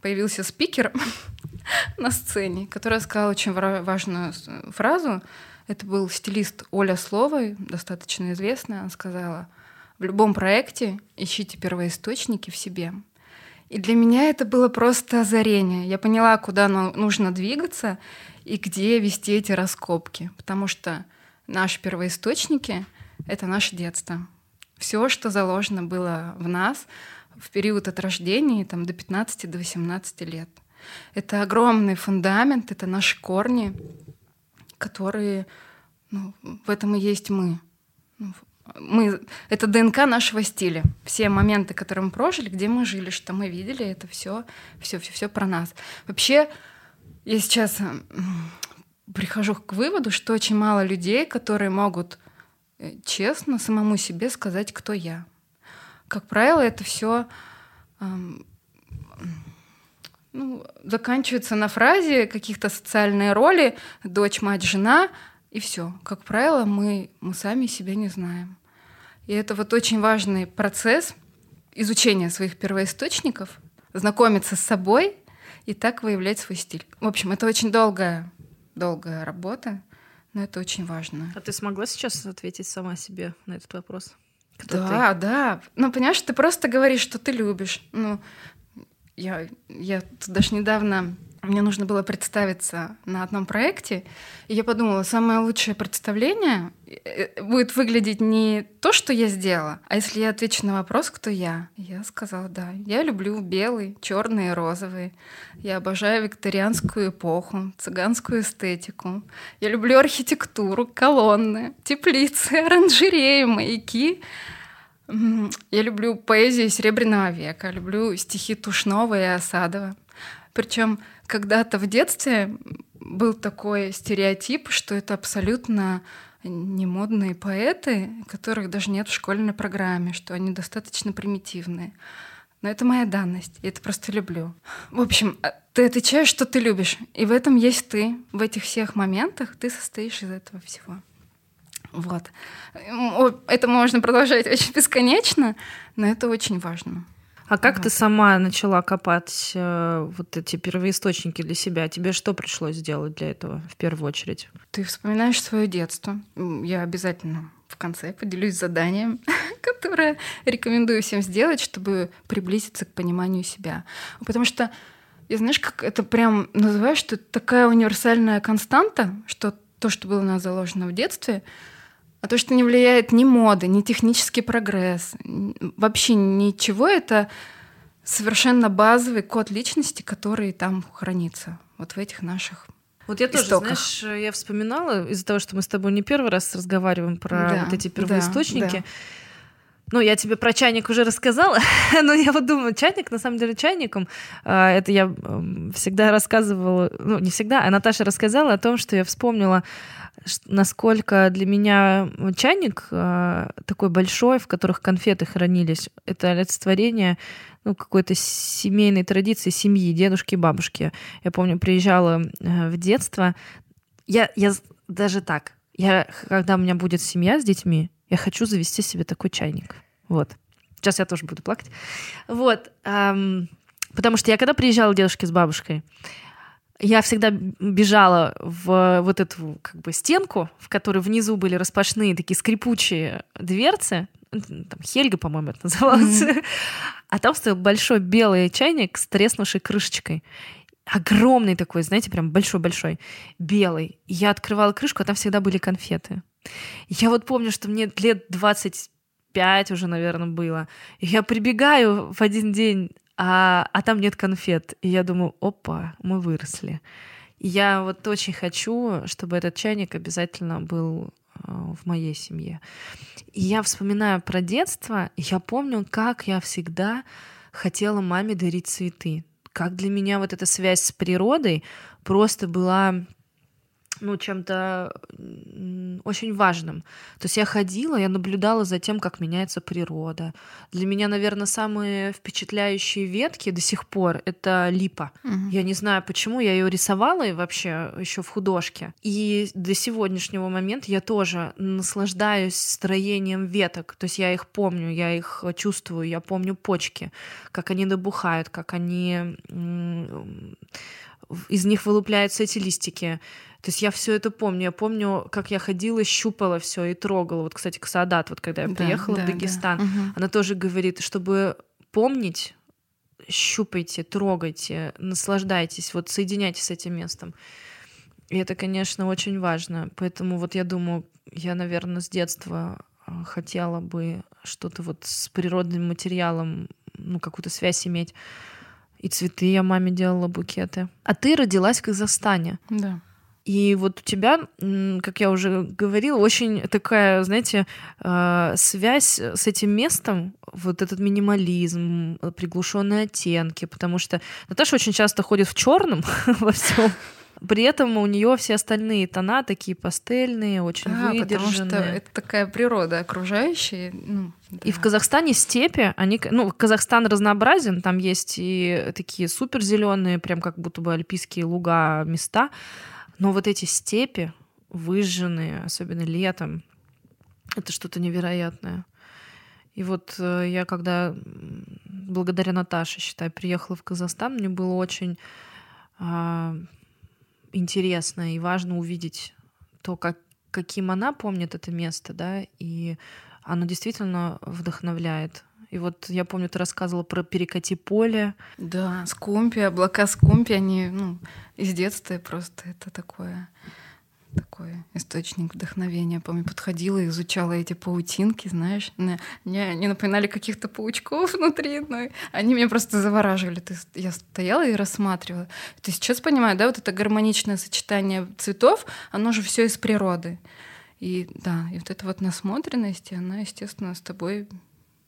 появился спикер на сцене, который сказал очень важную фразу. Это был стилист Оля Словой, достаточно известная. Она сказала, в любом проекте ищите первоисточники в себе. И для меня это было просто озарение. Я поняла, куда нужно двигаться, и где вести эти раскопки. Потому что наши первоисточники — это наше детство. Все, что заложено было в нас в период от рождения там, до 15 до 18 лет. Это огромный фундамент, это наши корни, которые ну, в этом и есть мы. Мы, это ДНК нашего стиля. Все моменты, которые мы прожили, где мы жили, что мы видели, это все, все, все, все про нас. Вообще, я сейчас прихожу к выводу, что очень мало людей, которые могут э, честно самому себе сказать, кто я. Как правило, это все ну, заканчивается на фразе каких-то социальные роли дочь, мать, жена и все. Как правило, мы, мы сами себя не знаем. И это вот очень важный процесс изучения своих первоисточников, знакомиться с собой и так выявлять свой стиль. В общем, это очень долгая, долгая работа, но это очень важно. А ты смогла сейчас ответить сама себе на этот вопрос? Кто да, ты? да. Ну, понимаешь, ты просто говоришь, что ты любишь. Ну, я, я тут даже недавно мне нужно было представиться на одном проекте, и я подумала, самое лучшее представление э, будет выглядеть не то, что я сделала, а если я отвечу на вопрос, кто я. Я сказала, да, я люблю белый, черный и розовый. Я обожаю викторианскую эпоху, цыганскую эстетику. Я люблю архитектуру, колонны, теплицы, оранжереи, маяки. Я люблю поэзию Серебряного века, люблю стихи Тушнова и Осадова. Причем когда-то в детстве был такой стереотип, что это абсолютно немодные поэты, которых даже нет в школьной программе, что они достаточно примитивные. Но это моя данность, я это просто люблю. В общем, а, ты отвечаешь, что ты любишь, и в этом есть ты. В этих всех моментах ты состоишь из этого всего. Вот. Это можно продолжать очень бесконечно, но это очень важно. А как вот. ты сама начала копать э, вот эти первоисточники для себя? Тебе что пришлось сделать для этого в первую очередь? Ты вспоминаешь свое детство. Я обязательно в конце поделюсь заданием, которое рекомендую всем сделать, чтобы приблизиться к пониманию себя. Потому что я знаешь, как это прям называешь, что это такая универсальная константа, что то, что было у нас заложено в детстве, а то, что не влияет ни мода, ни технический прогресс, вообще ничего, это совершенно базовый код личности, который там хранится, вот в этих наших вот я тоже, истоках. знаешь, я вспоминала из-за того, что мы с тобой не первый раз разговариваем про да, вот эти первоисточники. Да, да. Ну, я тебе про чайник уже рассказала, но я вот думаю, чайник, на самом деле, чайником, а, это я всегда рассказывала, ну, не всегда, а Наташа рассказала о том, что я вспомнила, насколько для меня чайник а, такой большой, в которых конфеты хранились, это олицетворение ну, какой-то семейной традиции семьи, дедушки и бабушки. Я помню, приезжала э, в детство, я, я даже так, я, когда у меня будет семья с детьми, я хочу завести себе такой чайник. Вот. Сейчас я тоже буду плакать. Вот. Эм, потому что я когда приезжала к с бабушкой, я всегда бежала в вот эту как бы стенку, в которой внизу были распашные такие скрипучие дверцы, там Хельга, по-моему, это называлось, mm-hmm. а там стоял большой белый чайник с треснувшей крышечкой. Огромный такой, знаете, прям большой-большой, белый. я открывала крышку, а там всегда были конфеты. Я вот помню, что мне лет 25 уже, наверное, было. Я прибегаю в один день, а, а там нет конфет. И я думаю, опа, мы выросли. Я вот очень хочу, чтобы этот чайник обязательно был а, в моей семье. И я вспоминаю про детство, и я помню, как я всегда хотела маме дарить цветы. Как для меня вот эта связь с природой просто была ну, чем-то очень важным. То есть я ходила, я наблюдала за тем, как меняется природа. Для меня, наверное, самые впечатляющие ветки до сих пор это липа. Угу. Я не знаю, почему я ее рисовала и вообще еще в художке. И до сегодняшнего момента я тоже наслаждаюсь строением веток. То есть я их помню, я их чувствую, я помню почки, как они набухают, как они из них вылупляются эти листики. То есть я все это помню. Я помню, как я ходила, щупала все и трогала. Вот, кстати, Ксадат, вот когда я приехала да, в Дагестан, да. Угу. она тоже говорит, чтобы помнить, щупайте, трогайте, наслаждайтесь, вот соединяйтесь с этим местом. И это, конечно, очень важно. Поэтому вот я думаю, я, наверное, с детства а, хотела бы что-то вот с природным материалом, ну, какую-то связь иметь. И цветы я маме делала букеты. А ты родилась в Казахстане. Да. И вот у тебя, как я уже говорила, очень такая, знаете, а, связь с этим местом, вот этот минимализм, приглушенные оттенки, потому что Наташа очень часто ходит в черном во всем. При этом у нее все остальные тона такие пастельные, очень а, выдержанные. Потому что это такая природа окружающая. Ну, да. И в Казахстане степи, они, ну, Казахстан разнообразен, там есть и такие супер зеленые, прям как будто бы альпийские луга места, но вот эти степи, выжженные, особенно летом, это что-то невероятное. И вот э, я когда благодаря Наташе, считай, приехала в Казахстан, мне было очень э, интересно и важно увидеть то, как, каким она помнит это место, да, и оно действительно вдохновляет. И вот я помню, ты рассказывала про перекати поле. Да, скумпи, облака скумпи, они ну, из детства просто это такое такой источник вдохновения. Помню, подходила и изучала эти паутинки, знаешь. Мне, они напоминали каких-то паучков внутри, но они меня просто завораживали. Ты, я стояла и рассматривала. Ты сейчас понимаю, да, вот это гармоничное сочетание цветов, оно же все из природы. И да, и вот эта вот насмотренность, она, естественно, с тобой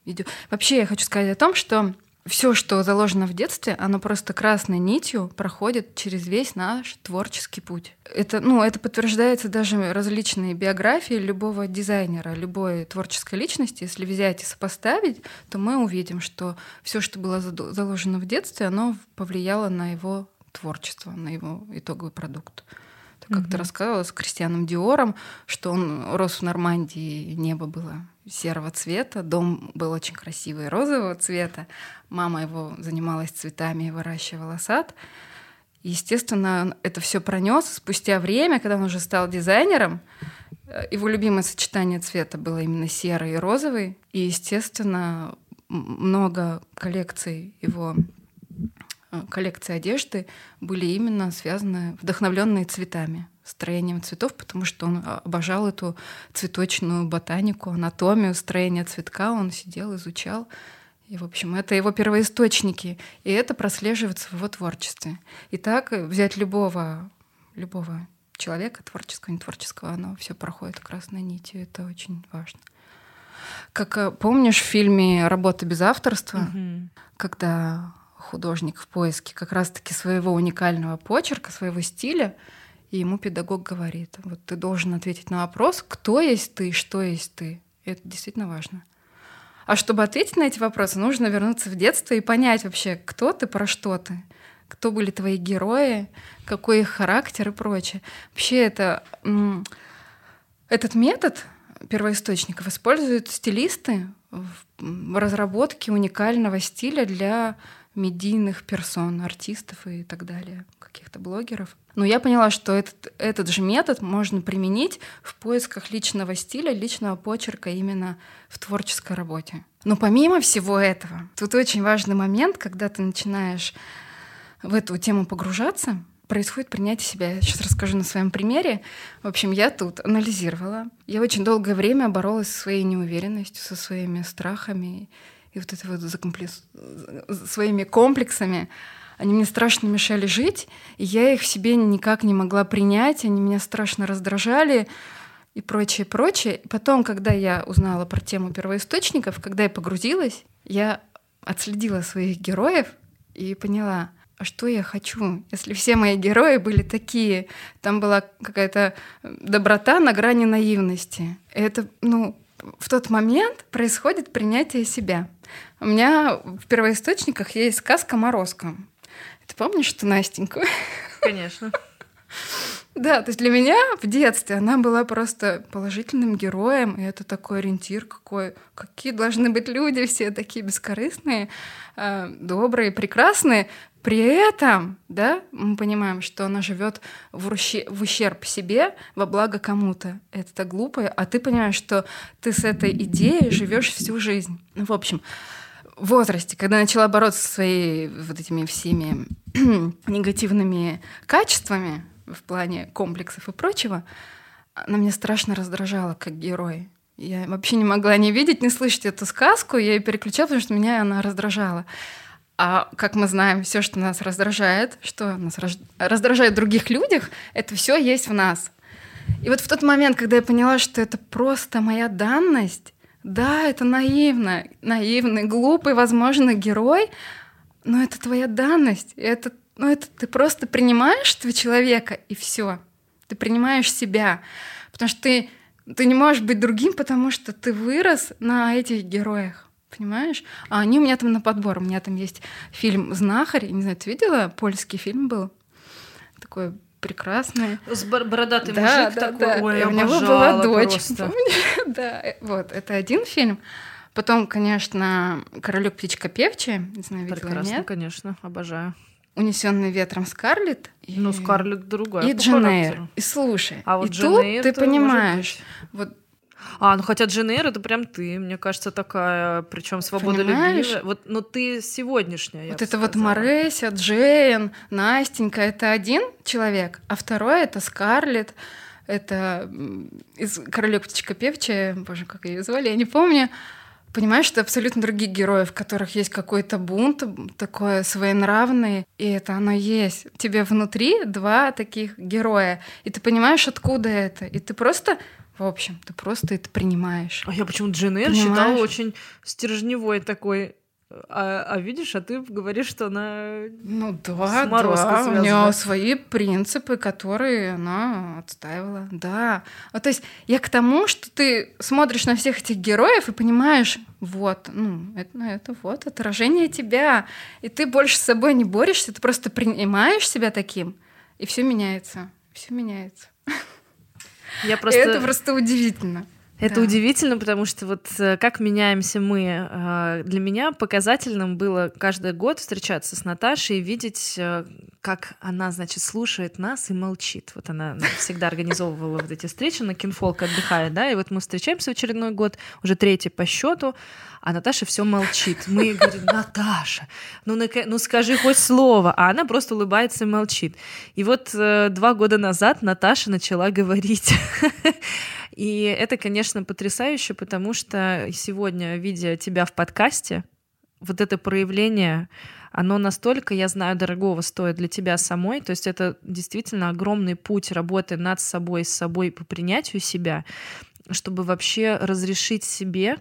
идет. Вообще я хочу сказать о том, что все, что заложено в детстве, оно просто красной нитью проходит через весь наш творческий путь. Это, ну, это подтверждается даже различные биографии любого дизайнера, любой творческой личности. Если взять и сопоставить, то мы увидим, что все, что было заложено в детстве, оно повлияло на его творчество, на его итоговый продукт. Как-то mm-hmm. рассказывала с Кристианом Диором, что он рос в Нормандии, небо было серого цвета, дом был очень красивый, розового цвета. Мама его занималась цветами и выращивала сад. Естественно, это все пронес спустя время, когда он уже стал дизайнером. Э, его любимое сочетание цвета было именно серый и розовый. И, естественно, много коллекций его коллекции одежды были именно связаны, вдохновленные цветами, строением цветов, потому что он обожал эту цветочную ботанику, анатомию строения цветка, он сидел, изучал. И, в общем, это его первоисточники, и это прослеживается в его творчестве. И так взять любого, любого человека, творческого, не творческого, оно все проходит красной нитью, это очень важно. Как э, помнишь в фильме «Работа без авторства», угу. когда художник в поиске как раз-таки своего уникального почерка, своего стиля, и ему педагог говорит, вот ты должен ответить на вопрос, кто есть ты, что есть ты. И это действительно важно. А чтобы ответить на эти вопросы, нужно вернуться в детство и понять вообще, кто ты, про что ты, кто были твои герои, какой их характер и прочее. Вообще это, этот метод первоисточников используют стилисты в разработке уникального стиля для медийных персон, артистов и так далее, каких-то блогеров. Но я поняла, что этот, этот же метод можно применить в поисках личного стиля, личного почерка именно в творческой работе. Но помимо всего этого, тут очень важный момент, когда ты начинаешь в эту тему погружаться, происходит принятие себя. Я сейчас расскажу на своем примере. В общем, я тут анализировала. Я очень долгое время боролась со своей неуверенностью, со своими страхами и вот это вот закомплекс... своими комплексами они мне страшно мешали жить, и я их в себе никак не могла принять, они меня страшно раздражали и прочее, прочее. Потом, когда я узнала про тему первоисточников, когда я погрузилась, я отследила своих героев и поняла, а что я хочу, если все мои герои были такие, там была какая-то доброта на грани наивности. И это, ну, в тот момент происходит принятие себя. У меня в первоисточниках есть сказка «Морозко». Ты помнишь эту Настеньку? Конечно. Да, то есть для меня в детстве она была просто положительным героем, и это такой ориентир, какой, какие должны быть люди все такие бескорыстные, э, добрые, прекрасные. При этом, да, мы понимаем, что она живет в, в ущерб себе, во благо кому-то. Это так глупо, а ты понимаешь, что ты с этой идеей живешь всю жизнь. Ну, в общем, возрасте, когда начала бороться со своими вот этими всеми негативными качествами в плане комплексов и прочего, она меня страшно раздражала как герой. Я вообще не могла не видеть, не слышать эту сказку, я ее переключала, потому что меня она раздражала. А как мы знаем, все, что нас раздражает, что нас раздражает в других людях, это все есть в нас. И вот в тот момент, когда я поняла, что это просто моя данность, да, это наивно, наивный, глупый, возможно, герой, но это твоя данность. Это, ну, это ты просто принимаешь этого человека, и все. Ты принимаешь себя. Потому что ты, ты не можешь быть другим, потому что ты вырос на этих героях. Понимаешь? А они у меня там на подбор. У меня там есть фильм «Знахарь». Не знаю, ты видела? Польский фильм был. Такой прекрасная. С бородатый да, мужик да, такой. Да. Ой, у него была дочь. да, вот, это один фильм. Потом, конечно, Королек птичка певчая. Не знаю, видела Прекрасно, нет? конечно, обожаю. Унесенный ветром Скарлетт. Ну, Скарлетт другая. И Дженейр. И слушай, а вот и тут ты понимаешь, вот а, ну хотя Джен это прям ты, мне кажется, такая, причем свободолюбивая. Вот, но ты сегодняшняя. Вот это вот Мореся, Джейн, Настенька, это один человек, а второй это Скарлетт, это из Королёв птичка певчая, боже, как ее звали, я не помню. Понимаешь, что абсолютно других героев, в которых есть какой-то бунт, такое своенравный, и это оно есть. Тебе внутри два таких героя, и ты понимаешь, откуда это, и ты просто в общем, ты просто это принимаешь. А я почему Джен Эйр считала очень стержневой такой. А, а видишь, а ты говоришь, что она ну да, с да, у нее свои принципы, которые она отстаивала, да. А, то есть я к тому, что ты смотришь на всех этих героев и понимаешь, вот, ну это, ну, это вот отражение тебя, и ты больше с собой не борешься, ты просто принимаешь себя таким, и все меняется все меняется. Я просто... Это просто удивительно. Это Да. удивительно, потому что вот э, как меняемся мы. э, Для меня показательным было каждый год встречаться с Наташей и видеть, э, как она, значит, слушает нас и молчит. Вот она всегда организовывала вот эти встречи на Кинфолк отдыхает, да, и вот мы встречаемся в очередной год, уже третий по счету, а Наташа все молчит. Мы ей говорим, Наташа, ну, ну скажи хоть слово, а она просто улыбается и молчит. И вот два года назад Наташа начала говорить. И это, конечно, потрясающе, потому что сегодня, видя тебя в подкасте, вот это проявление, оно настолько, я знаю, дорогого стоит для тебя самой. То есть это действительно огромный путь работы над собой, с собой по принятию себя, чтобы вообще разрешить себе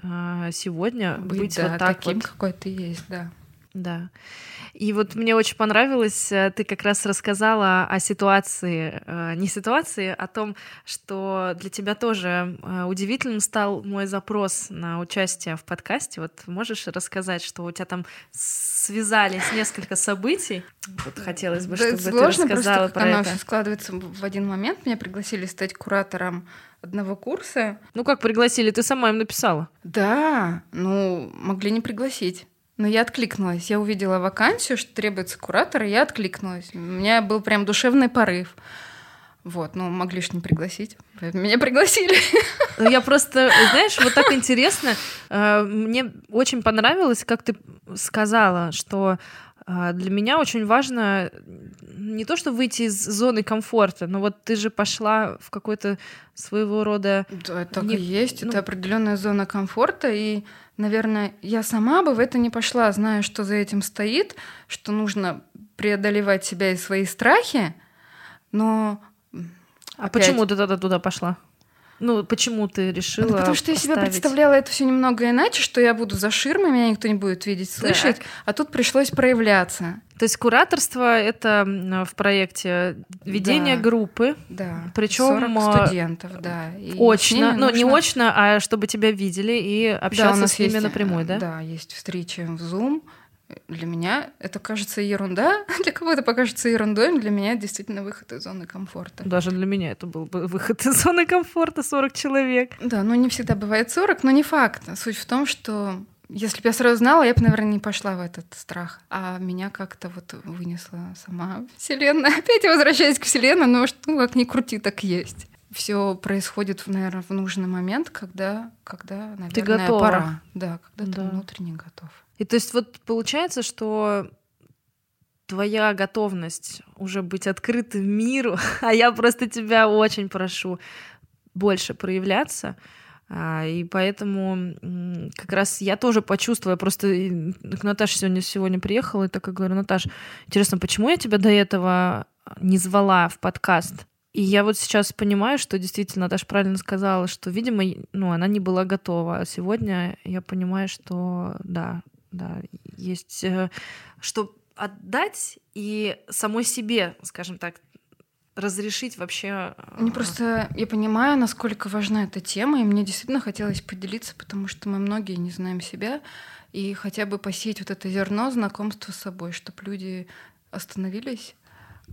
а, сегодня быть, Быть, да, вот так таким, вот. какой ты есть, да. Да. И вот мне очень понравилось, э, ты как раз рассказала о ситуации, э, не ситуации, о том, что для тебя тоже э, удивительным стал мой запрос на участие в подкасте. Вот можешь рассказать, что у тебя там связались несколько событий? Вот хотелось бы, Да, чтобы ты сложно рассказала просто, про оно это. всё складывается в один момент. Меня пригласили стать куратором одного курса. Ну как пригласили? Ты сама им написала. Да, ну, могли не пригласить. Но я откликнулась. Я увидела вакансию, что требуется куратор, и я откликнулась. У меня был прям душевный порыв. Вот, ну, могли ж не пригласить. Меня пригласили. Ну, я просто, знаешь, вот так интересно. э, Мне очень понравилось, как ты сказала, что для меня очень важно не то, что выйти из зоны комфорта, но вот ты же пошла в какой-то своего рода... Да, так Не- и есть. ну- Это определенная зона комфорта. И, наверное, я сама бы в это не пошла, зная, что за этим стоит, что нужно преодолевать себя и свои страхи. Но А Опять. почему ты тогда туда пошла? Ну, почему ты решила Ну, потому что я себе представляла это все немного иначе, что я буду за ширмой, меня никто не будет видеть, слышать, а тут пришлось проявляться. То есть кураторство — это в проекте ведение Да. группы, Да. Причём, 40 а, студентов, да. и очно, ну не нужно- очно, а чтобы тебя видели и Да, у общаться нас с ними есть, напрямую, э, да? Да, есть встречи в Zoom. Для меня это кажется ерунда, для кого-то покажется ерундой, но для меня это действительно выход из зоны комфорта. Даже для меня это был бы выход из зоны комфорта 40 человек. Да, ну не всегда бывает 40, но не факт. Суть в том, что если бы я сразу знала, я бы, наверное, не пошла в этот страх. А меня как-то вот вынесла сама Вселенная. Опять я возвращаюсь к Вселенной, но что, ну, как ни крути, так есть. Все происходит, наверное, в нужный момент, когда, когда наверное, готова. пора. Да, когда Да. ты внутренне готов. И то есть вот получается, что твоя готовность уже быть открытым миру, а я просто тебя очень прошу больше проявляться, а, и поэтому как раз я тоже почувствовала, я просто к Наташе сегодня, сегодня приехала, и так и говорю, Наташ, интересно, почему я тебя до этого не звала в подкаст? И я вот сейчас понимаю, что действительно Наташа правильно сказала, что, видимо, ну, она не была готова. А сегодня я понимаю, что да, да, есть э, что отдать и самой себе, скажем так, разрешить вообще. Мне э, просто, я понимаю, насколько важна эта тема, и мне действительно хотелось поделиться, потому что мы многие не знаем себя, и хотя бы посеять вот это зерно знакомства с собой, чтобы люди остановились,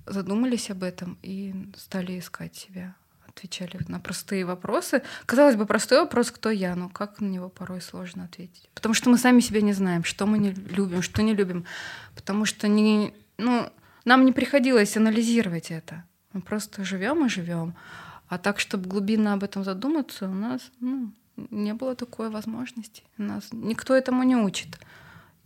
задумались об этом и стали искать себя, отвечали на простые вопросы. Казалось бы, простой вопрос, кто я, но как на него порой сложно ответить. Потому что мы сами себя не знаем, что мы не любим, что не любим. Потому что не, ну, нам не приходилось анализировать это. Мы просто живем и живем. А так, чтобы глубинно об этом задуматься, у нас ну, не было такой возможности. Нас никто этому не учит.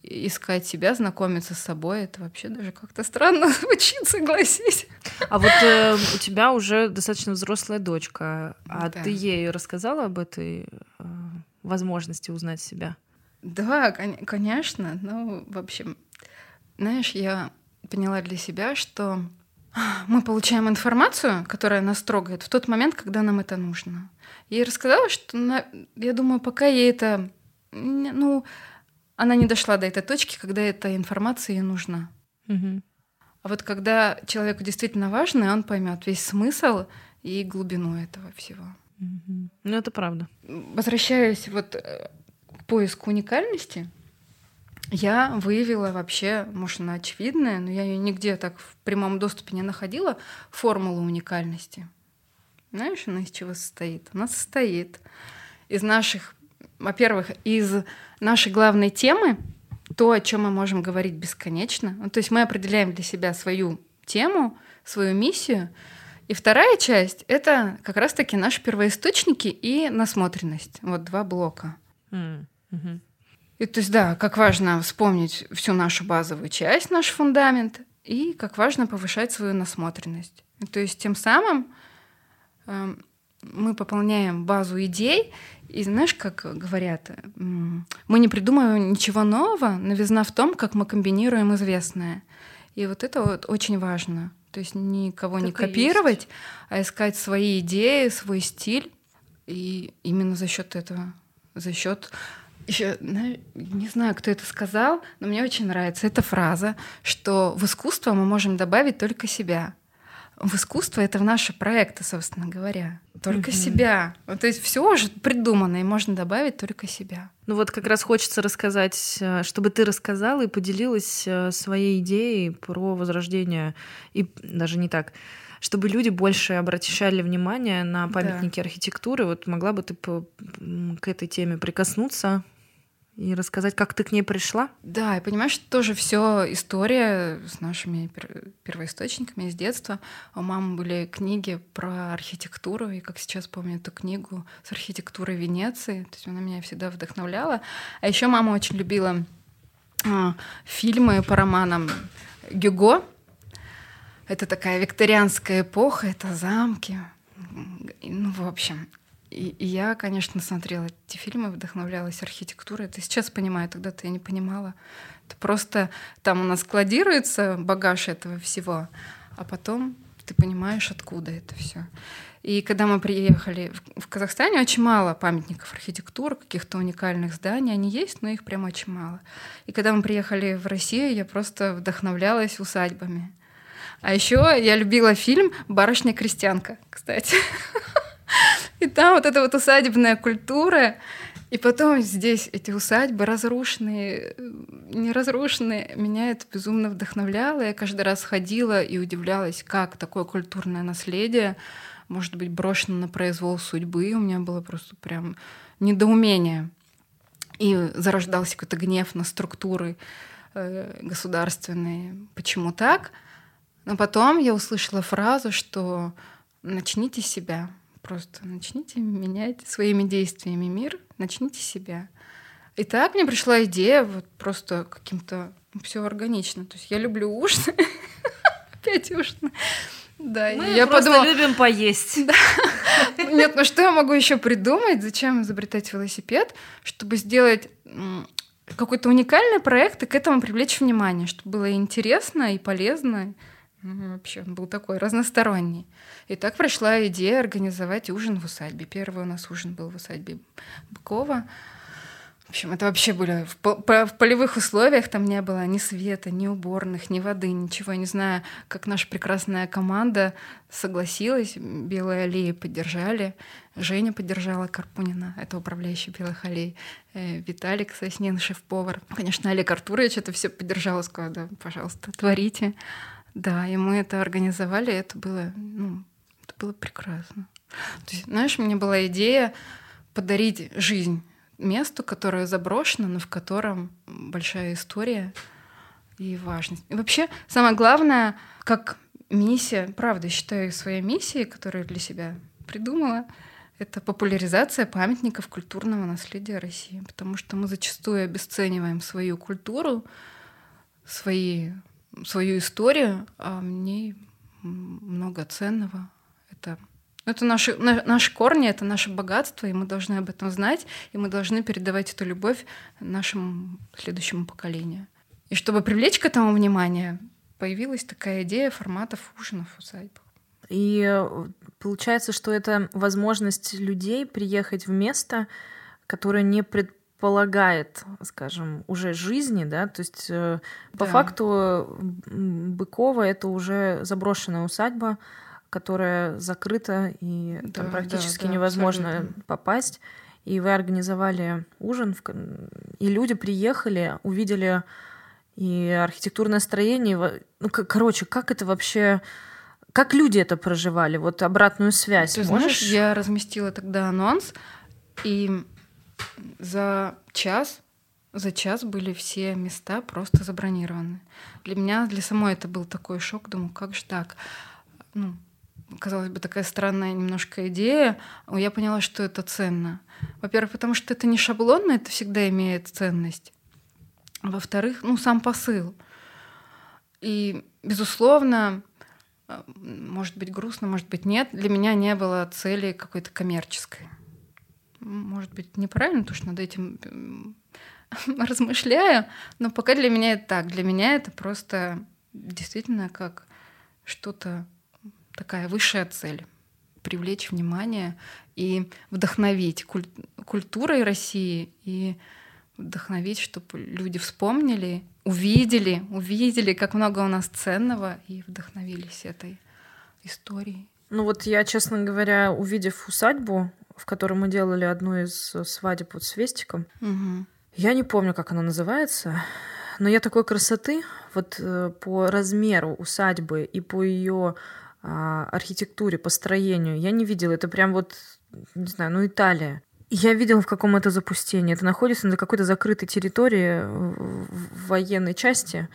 Искать себя, знакомиться с собой, это вообще даже как-то странно звучит, согласись. А вот э, у тебя уже достаточно взрослая дочка, а Да. ты ей рассказала об этой э, возможности узнать себя? Да, кон- конечно. Ну, в общем, знаешь, я поняла для себя, что мы получаем информацию, которая нас трогает в тот момент, когда нам это нужно. Я ей рассказала, что, на- я думаю, пока ей это, ну, она не дошла до этой точки, когда эта информация ей нужна. Мгм. А вот когда человеку действительно важно, он поймет весь смысл и глубину этого всего. Мгм. Ну, это правда. Возвращаясь вот э, к поиску уникальности, я выявила вообще, может, она очевидная, но я ее нигде так в прямом доступе не находила, формулу уникальности. Знаешь, она из чего состоит? Она состоит из наших, во-первых, из нашей главной темы, то, о чем мы можем говорить бесконечно. Ну, то есть мы определяем для себя свою тему, свою миссию. И вторая часть — это как раз-таки наши первоисточники и насмотренность. Вот два блока. Mm-hmm. И то есть, да, как важно вспомнить всю нашу базовую часть, наш фундамент, и как важно повышать свою насмотренность. И то есть тем самым э, мы пополняем базу идей, и знаешь, как говорят, мы не придумываем ничего нового, новизна в том, как мы комбинируем известное. И вот это вот очень важно. То есть никого так не копировать, есть. а искать свои идеи, свой стиль. И именно за счет этого, за счет еще, не знаю, кто это сказал, но мне очень нравится эта фраза, что в искусство мы можем добавить только себя. В искусство это в наши проекты, собственно говоря. Только mm-hmm. себя. То есть все уже придумано, и можно добавить только себя. Ну вот как раз хочется рассказать, э, чтобы ты рассказала и поделилась э, своей идеей про возрождение, и даже не так, чтобы люди больше обращали внимание на памятники да. архитектуры. Вот могла бы ты к этой теме прикоснуться? И рассказать, как ты к ней пришла? Да, и понимаешь, тоже все история с нашими первоисточниками из детства. У мамы были книги про архитектуру, и как сейчас помню эту книгу с архитектурой Венеции, то есть она меня всегда вдохновляла. А еще мама очень любила а, фильмы по романам Гюго. Это такая викторианская эпоха, это замки. Ну, в общем, и, я, конечно, смотрела эти фильмы, вдохновлялась архитектурой. Это сейчас понимаю, тогда-то я не понимала. Это просто там у нас складируется багаж этого всего, а потом ты понимаешь, откуда это все. И когда мы приехали в Казахстане, очень мало памятников архитектуры, каких-то уникальных зданий. Они есть, но их прям очень мало. И когда мы приехали в Россию, я просто вдохновлялась усадьбами. А еще я любила фильм «Барышня-крестьянка», кстати. И там вот эта вот усадебная культура, и потом здесь эти усадьбы разрушенные, не разрушенные, меня это безумно вдохновляло. Я каждый раз ходила и удивлялась, как такое культурное наследие может быть брошено на произвол судьбы. У меня было просто прям недоумение. И зарождался какой-то гнев на структуры э, государственные. Почему так? Но потом я услышала фразу, что начните себя, Просто начните менять своими действиями мир, начните себя. И так мне пришла идея вот просто каким-то ну, все органично. То есть я люблю ужин. Опять ужин. Да, Мы я просто подумала, любим поесть. Да. Нет, ну что я могу еще придумать? Зачем изобретать велосипед, чтобы сделать какой-то уникальный проект и к этому привлечь внимание, чтобы было интересно и полезно. Вообще, он был такой разносторонний. И так пришла идея организовать ужин в усадьбе. Первый у нас ужин был в усадьбе Быкова. В общем, это вообще были в, в полевых условиях, там не было ни света, ни уборных, ни воды, ничего. Я не знаю, как наша прекрасная команда согласилась, Белые аллеи поддержали, Женя поддержала Карпунина, это управляющий Белых аллей, э, Виталик Соснин, шеф-повар. Конечно, Олег Артурович это все поддержал, сказал, да, пожалуйста, творите. Да, и мы это организовали, это было, ну, это было прекрасно. То есть, знаешь, у меня была идея подарить жизнь месту, которое заброшено, но в котором большая история и важность. И вообще, самое главное, как миссия, правда, считаю своей миссией, которую для себя придумала, это популяризация памятников культурного наследия России, потому что мы зачастую обесцениваем свою культуру, свои свою историю, а в ней много ценного. Это, это наши, наши корни, это наше богатство, и мы должны об этом знать, и мы должны передавать эту любовь нашему следующему поколению. И чтобы привлечь к этому внимание, появилась такая идея форматов ужинов в усадьбах. И э, получается, что это возможность людей приехать в место, которое не пред полагает, скажем, уже жизни, да, то есть э, по да. факту Быкова это уже заброшенная усадьба, которая закрыта и да, там практически да, да, невозможно абсолютно. попасть. и вы организовали ужин, и люди приехали, увидели и архитектурное строение. Ну, короче, как это вообще... Как люди это проживали? Вот обратную связь. Ты можешь? знаешь, я разместила тогда анонс, и за час за час были все места просто забронированы. Для меня, для самой это был такой шок. Думаю, как же так? Ну, казалось бы, такая странная немножко идея. Я поняла, что это ценно. Во-первых, потому что это не шаблонно, это всегда имеет ценность. Во-вторых, ну, сам посыл. И, безусловно, может быть грустно, может быть нет, для меня не было цели какой-то коммерческой. Может быть, неправильно, потому что над этим размышляю, но пока для меня это так. Для меня это просто действительно как что-то такая высшая цель привлечь внимание и вдохновить куль- культурой России и вдохновить, чтобы люди вспомнили, увидели, увидели, как много у нас ценного и вдохновились этой историей. Ну вот я, честно говоря, увидев усадьбу, в которой мы делали одну из свадеб вот с Вестиком, угу. Я не помню, как она называется, но я такой красоты вот э, по размеру усадьбы и по ее а, архитектуре, построению я не видела. Это прям вот, не знаю, ну Италия. Я видела, в каком это запустении. Это находится на какой-то закрытой территории в военной части.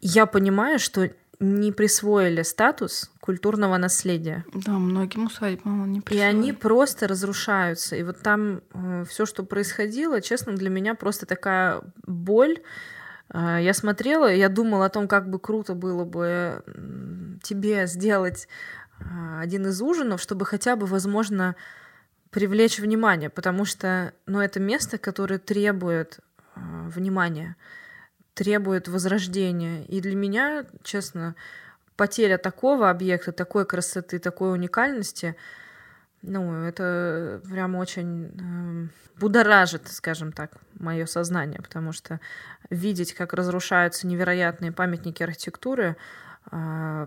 Я понимаю, что не присвоили статус культурного наследия. Да, многим усадьбам не присвоили. И они просто разрушаются. И вот там э, все, что происходило, честно, для меня просто такая боль. Э, я смотрела, я думала о том, как бы круто было бы тебе сделать э, один из ужинов, чтобы хотя бы, возможно, привлечь внимание, потому что, ну, это место, которое требует э, внимания требует возрождения. И для меня, честно, потеря такого объекта, такой красоты, такой уникальности, ну, это прям очень э, будоражит, скажем так, мое сознание, потому что видеть, как разрушаются невероятные памятники архитектуры,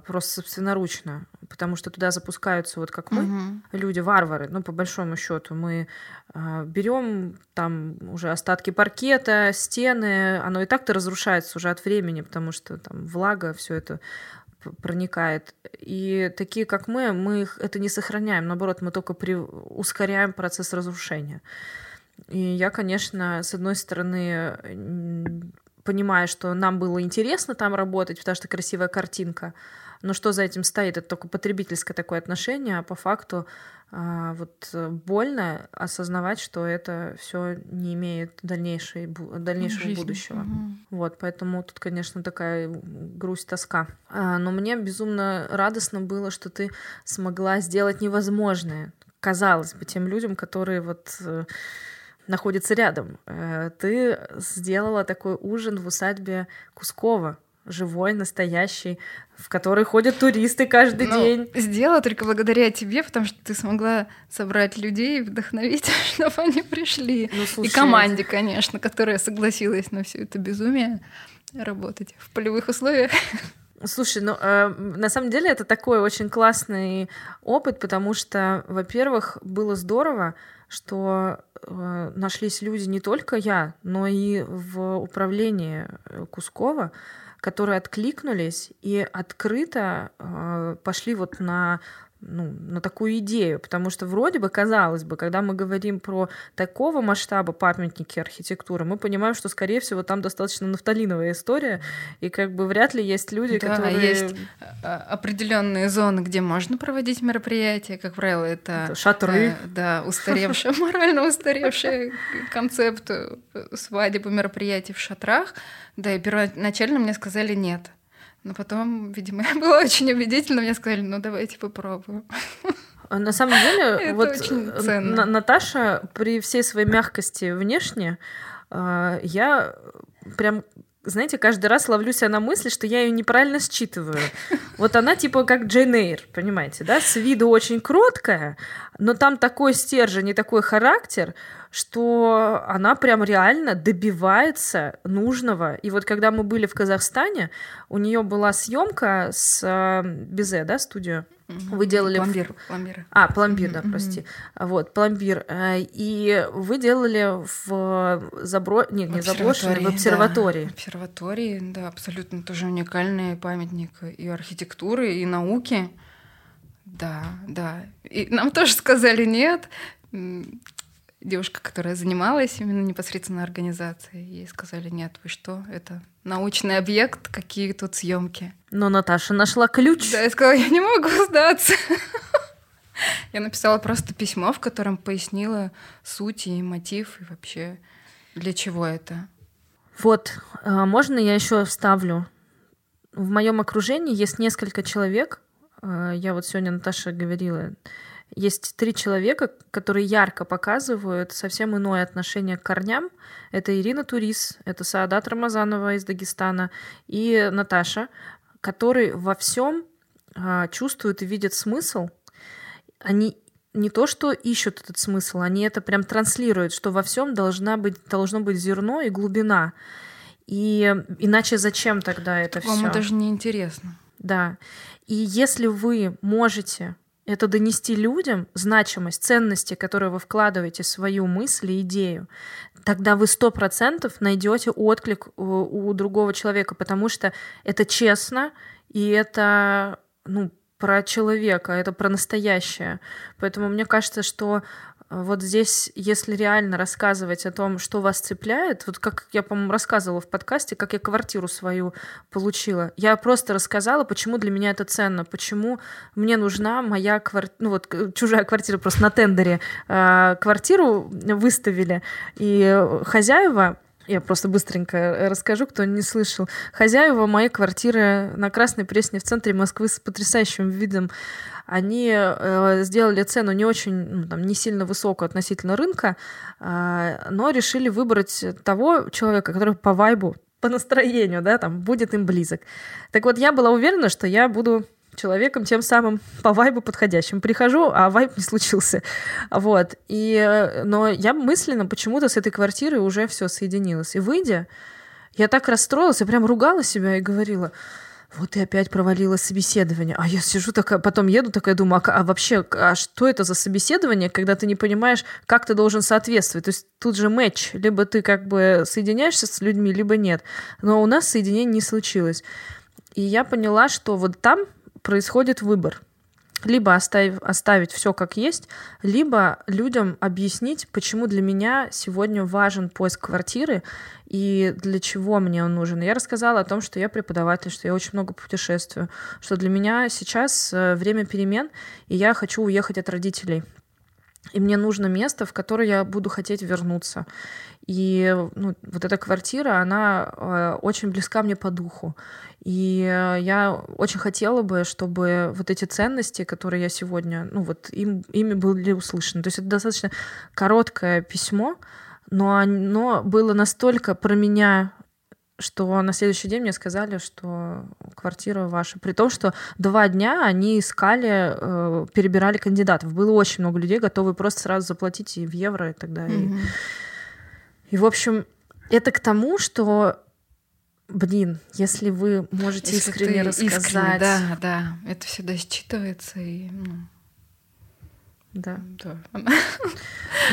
просто собственноручно, потому что туда запускаются вот как мы, угу. люди варвары. Ну по большому счету мы а, берем там уже остатки паркета, стены, оно и так-то разрушается уже от времени, потому что там влага, все это проникает. И такие, как мы, мы их это не сохраняем, наоборот, мы только при... ускоряем процесс разрушения. И я, конечно, с одной стороны понимая, что нам было интересно там работать, потому что красивая картинка, но что за этим стоит, это только потребительское такое отношение, а по факту а, вот больно осознавать, что это все не имеет дальнейшей, дальнейшего Жизнь. будущего. Угу. Вот, поэтому тут, конечно, такая грусть, тоска. А, но мне безумно радостно было, что ты смогла сделать невозможное. Казалось бы, тем людям, которые вот э, находится рядом. Э, ты сделала такой ужин в усадьбе Кускова, живой, настоящий, в который ходят туристы каждый ну, день. Сделала только благодаря тебе, потому что ты смогла собрать людей и вдохновить, чтобы они пришли. Ну, слушай, и команде, конечно, которая согласилась на все это безумие работать в полевых условиях. Слушай, ну э, на самом деле это такой очень классный опыт, потому что, во-первых, было здорово, что э, нашлись люди не только я, но и в управлении э, Кускова, которые откликнулись и открыто э, пошли вот на ну, на такую идею, потому что вроде бы, казалось бы, когда мы говорим про такого масштаба памятники архитектуры, мы понимаем, что, скорее всего, там достаточно нафталиновая история, и как бы вряд ли есть люди, да, которые... есть а, определенные зоны, где можно проводить мероприятия, как правило, это... это шатры. Э, да, устаревший, морально устаревший концепт свадеб и мероприятий в шатрах, да, и первоначально мне сказали нет — но потом, видимо, я была очень убедительна, мне сказали, ну давайте попробуем. А на самом деле, вот э, Наташа при всей своей мягкости внешне, а, я прям знаете, каждый раз ловлю себя на мысли, что я ее неправильно считываю. Вот она типа как Джейн Эйр, понимаете, да? С виду очень кроткая, но там такой стержень и такой характер, что она прям реально добивается нужного. И вот когда мы были в Казахстане, у нее была съемка с э, Безе, да, студию. Вы делали... Пломбир. Пломбир. А, пломбир, да, прости. Вот, пломбир. Э, и вы делали в забро... Нет, не заброшенной, в обсерватории. Да, обсерватории, да, абсолютно тоже уникальный памятник и архитектуры, и науки. Да, да. И нам тоже сказали нет. Девушка, которая занималась именно непосредственно организацией, ей сказали, нет, вы что, это научный объект, какие тут съемки. Но Наташа нашла ключ. Да, я сказала, я не могу сдаться. Я написала просто письмо, в котором пояснила суть и мотив, и вообще для чего это. Вот, а, можно я еще вставлю? В моем окружении есть несколько человек, а, я вот сегодня Наташа говорила, есть три человека, которые ярко показывают совсем иное отношение к корням. Это Ирина Турис, это Саадат Рамазанова из Дагестана и Наташа, которые во всем а, чувствуют и видят смысл. Они не то, что ищут этот смысл, они это прям транслируют, что во всем должна быть, должно быть зерно и глубина. И иначе зачем тогда это все? Вам даже не интересно. Да. И если вы можете это донести людям значимость, ценности, которые вы вкладываете в свою мысль и идею, тогда вы сто процентов найдете отклик у, у другого человека, потому что это честно и это ну, про человека, это про настоящее. Поэтому мне кажется, что вот здесь, если реально рассказывать о том, что вас цепляет, вот как я, по-моему, рассказывала в подкасте, как я квартиру свою получила. Я просто рассказала, почему для меня это ценно, почему мне нужна моя квартира, ну вот чужая квартира просто на тендере э, квартиру выставили, и хозяева я просто быстренько расскажу, кто не слышал. Хозяева моей квартиры на Красной Пресне в центре Москвы с потрясающим видом они э, сделали цену не очень, ну, там, не сильно высокую относительно рынка, э, но решили выбрать того человека, который по вайбу, по настроению, да, там, будет им близок. Так вот, я была уверена, что я буду человеком тем самым по вайбу подходящим. Прихожу, а вайб не случился. Вот. И, э, но я мысленно почему-то с этой квартирой уже все соединилась. И выйдя, я так расстроилась, я прям ругала себя и говорила, вот и опять провалила собеседование. А я сижу такая, потом еду такая, думаю, а, а вообще, а что это за собеседование, когда ты не понимаешь, как ты должен соответствовать? То есть тут же матч, либо ты как бы соединяешься с людьми, либо нет. Но у нас соединение не случилось. И я поняла, что вот там происходит выбор либо оставив, оставить все как есть, либо людям объяснить, почему для меня сегодня важен поиск квартиры и для чего мне он нужен. Я рассказала о том, что я преподаватель, что я очень много путешествую, что для меня сейчас э, время перемен, и я хочу уехать от родителей. И мне нужно место, в которое я буду хотеть вернуться. И ну, вот эта квартира, она э, очень близка мне по духу. И э, я очень хотела бы, чтобы вот эти ценности, которые я сегодня, ну вот им, ими были услышаны. То есть это достаточно короткое письмо, но оно было настолько про меня что на следующий день мне сказали, что квартира ваша. При том, что два дня они искали, э, перебирали кандидатов. Было очень много людей, готовы просто сразу заплатить и в евро и далее. Mm-hmm. В общем, это к тому, что Блин, если вы можете если искренне рассказать. Искренне, да, да. Это всегда считывается и. Ну... Да. да.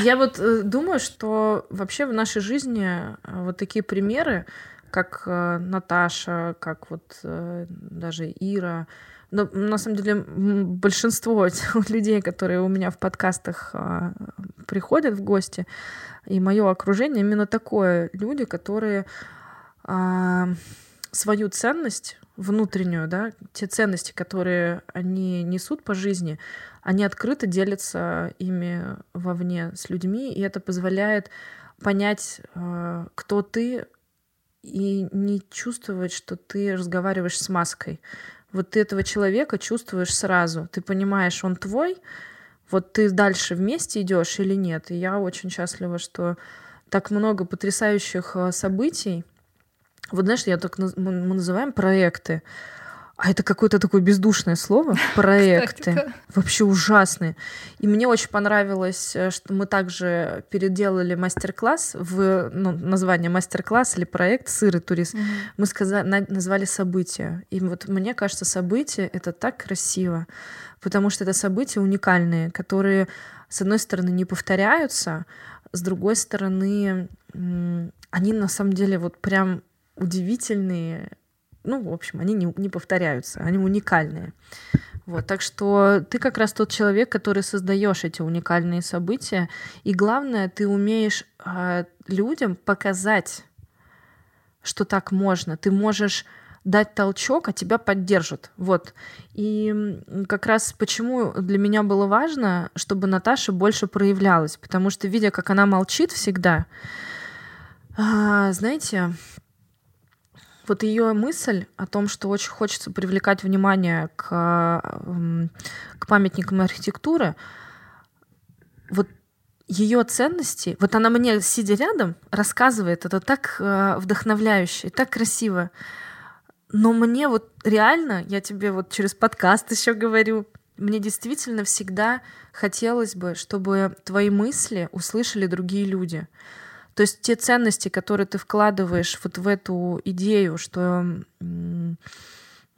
Я вот э, думаю, что вообще в нашей жизни э, вот такие примеры, как э, Наташа, как вот даже Ира, но на самом деле большинство людей, которые у меня в подкастах приходят в гости, и мое окружение именно такое люди, которые а, свою ценность внутреннюю, да, те ценности, которые они несут по жизни, они открыто делятся ими вовне с людьми, и это позволяет понять, а, кто ты, и не чувствовать, что ты разговариваешь с маской. Вот ты этого человека чувствуешь сразу. Ты понимаешь, он твой, вот ты дальше вместе идешь или нет. И я очень счастлива, что так много потрясающих а, событий вот знаешь, я так мы называем проекты. А это какое-то такое бездушное слово. Проекты. Вообще ужасные. И мне очень понравилось, э, что мы также переделали мастер-класс в ну, название мастер-класс или проект «Сырый турист». Мгм. Мы сказали, назвали события. И вот мне кажется, события — это так красиво, потому что это события уникальные, которые, с одной стороны, не повторяются, с другой стороны, они на самом деле вот прям удивительные. Ну, в общем, они не, не повторяются, они уникальные. Вот, так что ты как раз тот человек, который создаешь эти уникальные события. И главное, ты умеешь э, людям показать, что так можно. Ты можешь дать толчок, а тебя поддержат. Вот. И как раз почему для меня было важно, чтобы Наташа больше проявлялась. Потому что, видя, как она молчит всегда, а, знаете, вот ее мысль о том, что очень хочется привлекать внимание к, м, к памятникам архитектуры, вот ее ценности, вот она мне, сидя рядом, рассказывает это так э, вдохновляюще, так красиво. Но мне вот реально, я тебе вот через подкаст еще говорю, мне действительно всегда хотелось бы, чтобы твои мысли услышали другие люди. То есть те ценности, которые ты вкладываешь вот в эту идею, что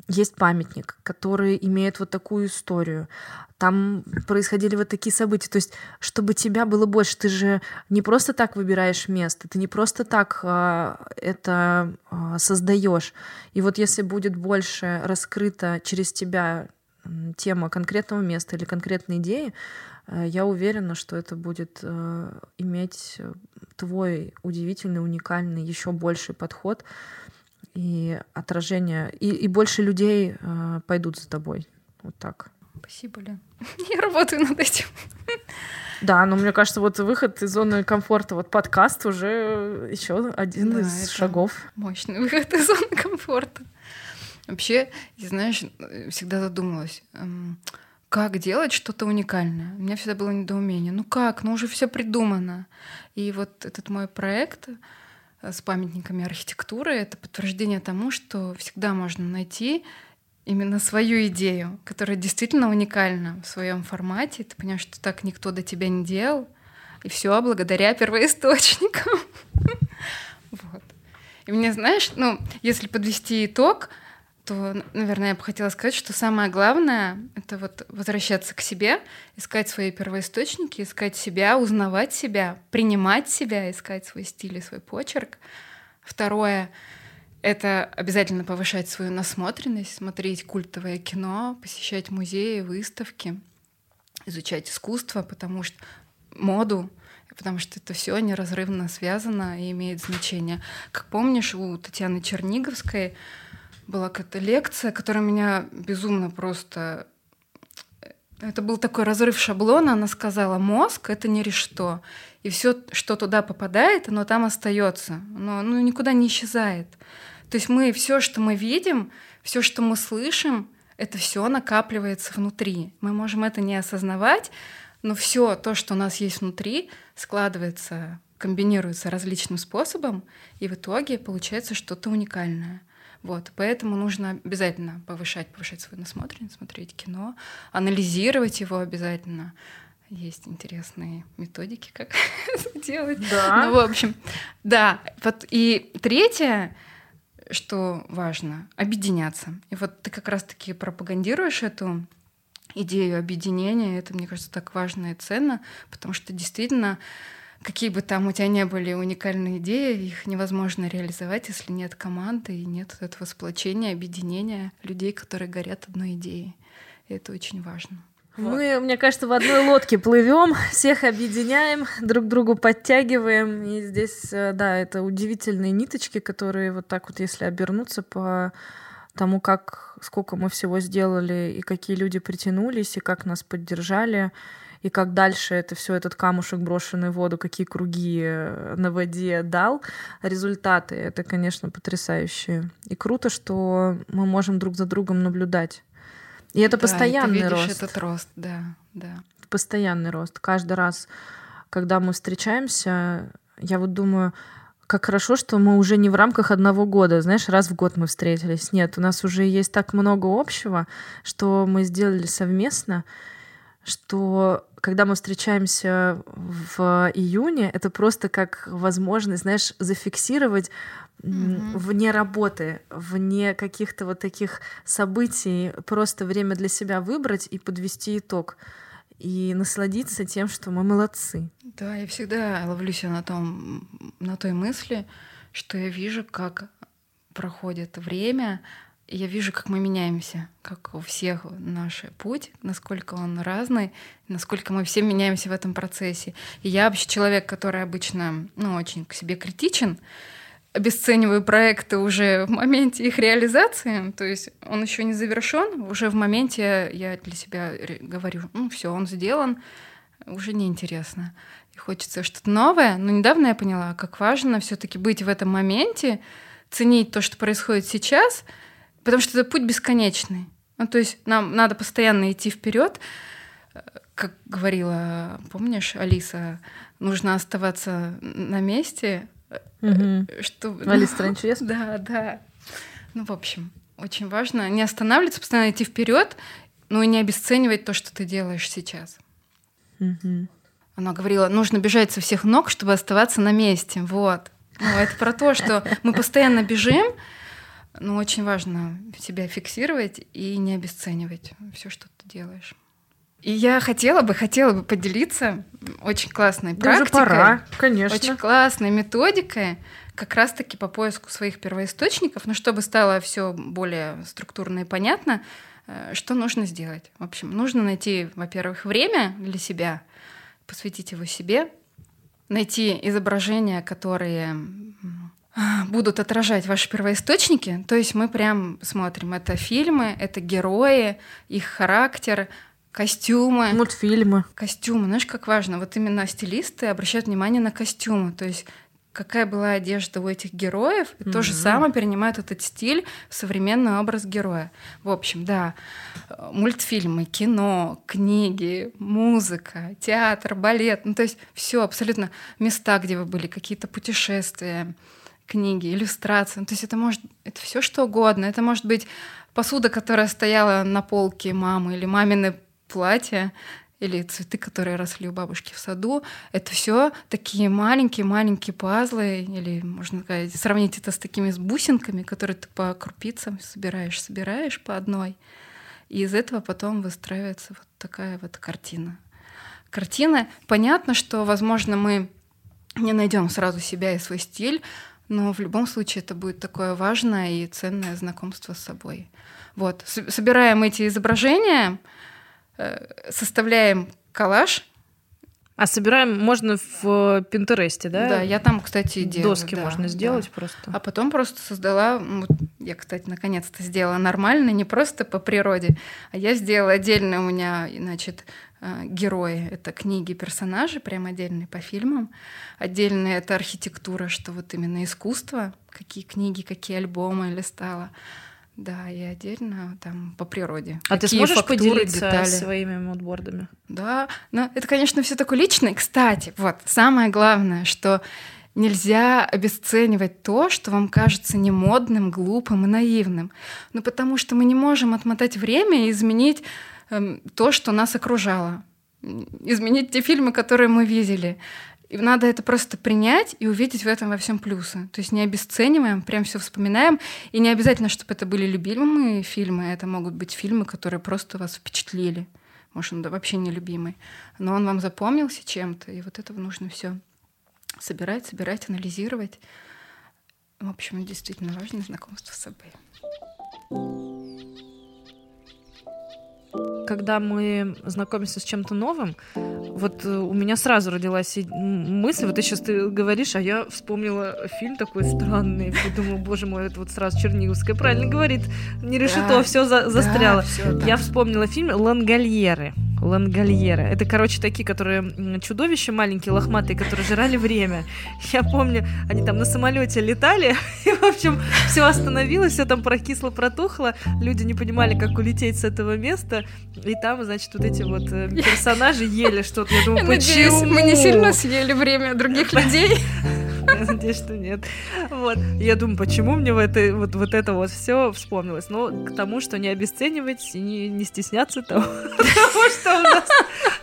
есть памятник, который имеет вот такую историю, там происходили вот такие события. То есть, чтобы тебя было больше, ты же не просто так выбираешь место, ты не просто так а, это а, создаешь. И вот если будет больше раскрыта через тебя тема конкретного места или конкретной идеи, я уверена, что это будет э, иметь э, твой удивительный, уникальный, еще больший подход и отражение, и, и больше людей э, пойдут за тобой. Вот так. Спасибо, Лен. Я работаю над этим. Да, но мне кажется, вот выход из зоны комфорта, вот подкаст уже еще один Да, из шагов. Мощный выход из зоны комфорта. Вообще, знаешь, всегда задумалась, эм, как делать что-то уникальное. У меня всегда было недоумение. Ну как? Ну уже все придумано. И вот этот мой проект э, с памятниками архитектуры — это подтверждение тому, что всегда можно найти именно свою идею, которая действительно уникальна в своем формате. Ты понимаешь, что так никто до тебя не делал, и все благодаря первоисточникам. Вот. И мне, знаешь, ну, если подвести итог, то, наверное, я бы хотела сказать, что самое главное — это вот возвращаться к себе, искать свои первоисточники, искать себя, узнавать себя, принимать себя, искать свой стиль и свой почерк. Второе — это обязательно повышать свою насмотренность, смотреть культовое кино, посещать музеи, выставки, изучать искусство, потому что моду, потому что это все неразрывно связано и имеет значение. Как помнишь, у Татьяны Черниговской была какая-то лекция, которая меня безумно просто... Это был такой разрыв шаблона. Она сказала, мозг — это не что. И все, что туда попадает, оно там остается. Оно ну, никуда не исчезает. То есть мы все, что мы видим, все, что мы слышим, это все накапливается внутри. Мы можем это не осознавать, но все то, что у нас есть внутри, складывается, комбинируется различным способом, и в итоге получается что-то уникальное. Вот, поэтому нужно обязательно повышать, повышать свою насмотренность, смотреть кино, анализировать его обязательно. Есть интересные методики, как это делать. Да. Ну, в общем, да. Вот и третье, что важно, объединяться. И вот ты как раз-таки пропагандируешь эту идею объединения. Это, мне кажется, так важно и ценно, потому что действительно какие бы там у тебя не были уникальные идеи, их невозможно реализовать, если нет команды и нет вот этого сплочения, объединения людей, которые горят одной идеей. И это очень важно. Мы, мне кажется, в одной лодке плывем, всех объединяем, друг другу подтягиваем. И здесь, э, да, это удивительные ниточки, которые вот так вот, если обернуться по тому, как сколько мы всего сделали, и какие люди притянулись, и как нас поддержали, и как дальше это все этот камушек, брошенный в воду, какие круги э, на воде дал, результаты, это, конечно, потрясающие. И круто, что мы можем друг за другом наблюдать. И это Да, постоянный и ты видишь рост. этот рост, да, да. Постоянный рост. Каждый раз, когда мы встречаемся, я вот думаю, как хорошо, что мы уже не в рамках одного года, знаешь, раз в год мы встретились. Нет, у нас уже есть так много общего, что мы сделали совместно, что когда мы встречаемся в июне, это просто как возможность, знаешь, зафиксировать mm-hmm. вне работы, вне каких-то вот таких событий, просто время для себя выбрать и подвести итог и насладиться тем, что мы молодцы. Да, я всегда ловлюсь на том, на той мысли, что я вижу, как проходит время, я вижу, как мы меняемся, как у всех наш путь, насколько он разный, насколько мы все меняемся в этом процессе. И я вообще человек, который обычно, ну, очень к себе критичен, обесцениваю проекты уже в моменте их реализации, то есть он еще не завершен, уже в моменте я для себя говорю, ну все, он сделан, уже неинтересно. И хочется что-то новое. Но недавно я поняла, как важно все-таки быть в этом моменте, ценить то, что происходит сейчас, потому что это путь бесконечный. Ну, то есть нам надо постоянно идти вперед. Как говорила, помнишь, Алиса, нужно оставаться на месте, Угу. Что... Алиса стране чудес? Да, да. Ну, в общем, очень важно не останавливаться, постоянно идти вперед, но и не обесценивать то, что ты делаешь сейчас. Угу. Она говорила, нужно бежать со всех ног, чтобы оставаться на месте. Вот. Ну, это про то, что мы постоянно бежим, но очень важно себя фиксировать и не обесценивать все, что ты делаешь. И я хотела бы, хотела бы поделиться очень классной да практикой. Уже пора, конечно. Очень классной методикой, как раз-таки по поиску своих первоисточников, но чтобы стало все более структурно и понятно, э, что нужно сделать. В общем, нужно найти, во-первых, время для себя, посвятить его себе, найти изображения, которые будут отражать ваши первоисточники. То есть мы прям смотрим, это фильмы, это герои, их характер, Костюмы. Мультфильмы. Костюмы. Знаешь, как важно? Вот именно стилисты обращают внимание на костюмы. То есть какая была одежда у этих героев, и mm-hmm. то же самое перенимают этот стиль в современный образ героя. В общем, да, мультфильмы, кино, книги, музыка, театр, балет, ну то есть все абсолютно места, где вы были, какие-то путешествия, книги, иллюстрации. Ну, то есть это может, это все что угодно. Это может быть посуда, которая стояла на полке мамы или мамины платья или цветы, которые росли у бабушки в саду. Это все такие маленькие-маленькие пазлы, или, можно сказать, сравнить это с такими с бусинками, которые ты по крупицам собираешь, собираешь по одной. И из этого потом выстраивается вот такая вот картина. Картина, понятно, что, возможно, мы не найдем сразу себя и свой стиль, но в любом случае это будет такое важное и ценное знакомство с собой. Вот. Собираем эти изображения, Э, составляем коллаж. А собираем можно в Пинтересте, да? Да, я там, кстати, делаю. Доски да, можно сделать да. просто. А потом просто создала, вот я, кстати, наконец-то сделала нормально, не просто по природе, а я сделала отдельно у меня, значит, э, герои. Это книги персонажи, прям отдельные по фильмам. Отдельно это архитектура, что вот именно искусство, какие книги, какие альбомы листала. Да, и отдельно там по природе. А Какие ты сможешь фактуры, поделиться детали. своими мудбордами? Да, но это, конечно, все такое личное. Кстати, вот самое главное, что нельзя обесценивать то, что вам кажется немодным, глупым и наивным. Ну, потому что мы не можем отмотать время и изменить то, что нас окружало. Изменить те фильмы, которые мы видели. И надо это просто принять и увидеть в этом во всем плюсы. То есть не обесцениваем, прям все вспоминаем. И не обязательно, чтобы это были любимые фильмы. Это могут быть фильмы, которые просто вас впечатлили. Может, он вообще не любимый. Но он вам запомнился чем-то. И вот этого нужно все собирать, собирать, анализировать. В общем, действительно важно знакомство с собой когда мы знакомимся с чем-то новым, вот э, у меня сразу родилась мысль, вот ты сейчас ты говоришь, а я вспомнила фильм такой странный, и думаю, боже мой, это вот сразу Черниговская правильно говорит, не решето, да, все за, застряло. Да, всё, да. Я вспомнила фильм «Лангольеры». Лангольера. Это, короче, такие, которые чудовища маленькие, лохматые, которые жрали время. Я помню, они там на самолете летали, и, в общем, все остановилось, все там прокисло, протухло. Люди не понимали, как улететь с этого места. И там, значит, вот эти вот э, персонажи ели что-то. Я думаю, почему? мы не сильно съели время других людей. надеюсь, что нет. Вот. Я думаю, почему мне в это, вот, вот это вот все вспомнилось? Ну, к тому, что не обесценивать и не, не стесняться того, что у нас,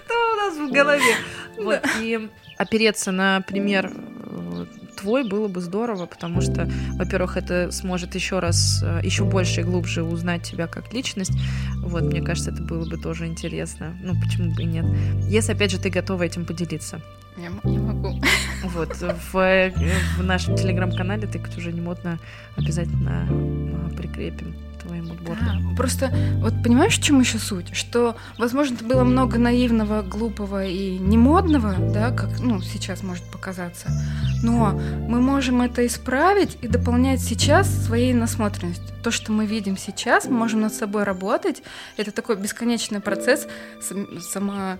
у нас в голове. Вот. И опереться на пример э, твой было бы здорово, потому что, во-первых, это сможет еще раз, э, еще больше и глубже узнать тебя как личность. Вот, мне кажется, это было бы тоже интересно. Ну, почему бы и нет? Если, опять же, ты готова этим поделиться. Я, я могу. Вот, в, в нашем телеграм-канале ты уже не модно обязательно а, прикрепим твоему борду. Да, просто вот понимаешь, в чем еще суть? Что, возможно, это было много наивного, глупого и немодного, да, как ну, сейчас может показаться. Но мы можем это исправить и дополнять сейчас своей насмотренностью. То, что мы видим сейчас, мы можем над собой работать. Это такой бесконечный процесс само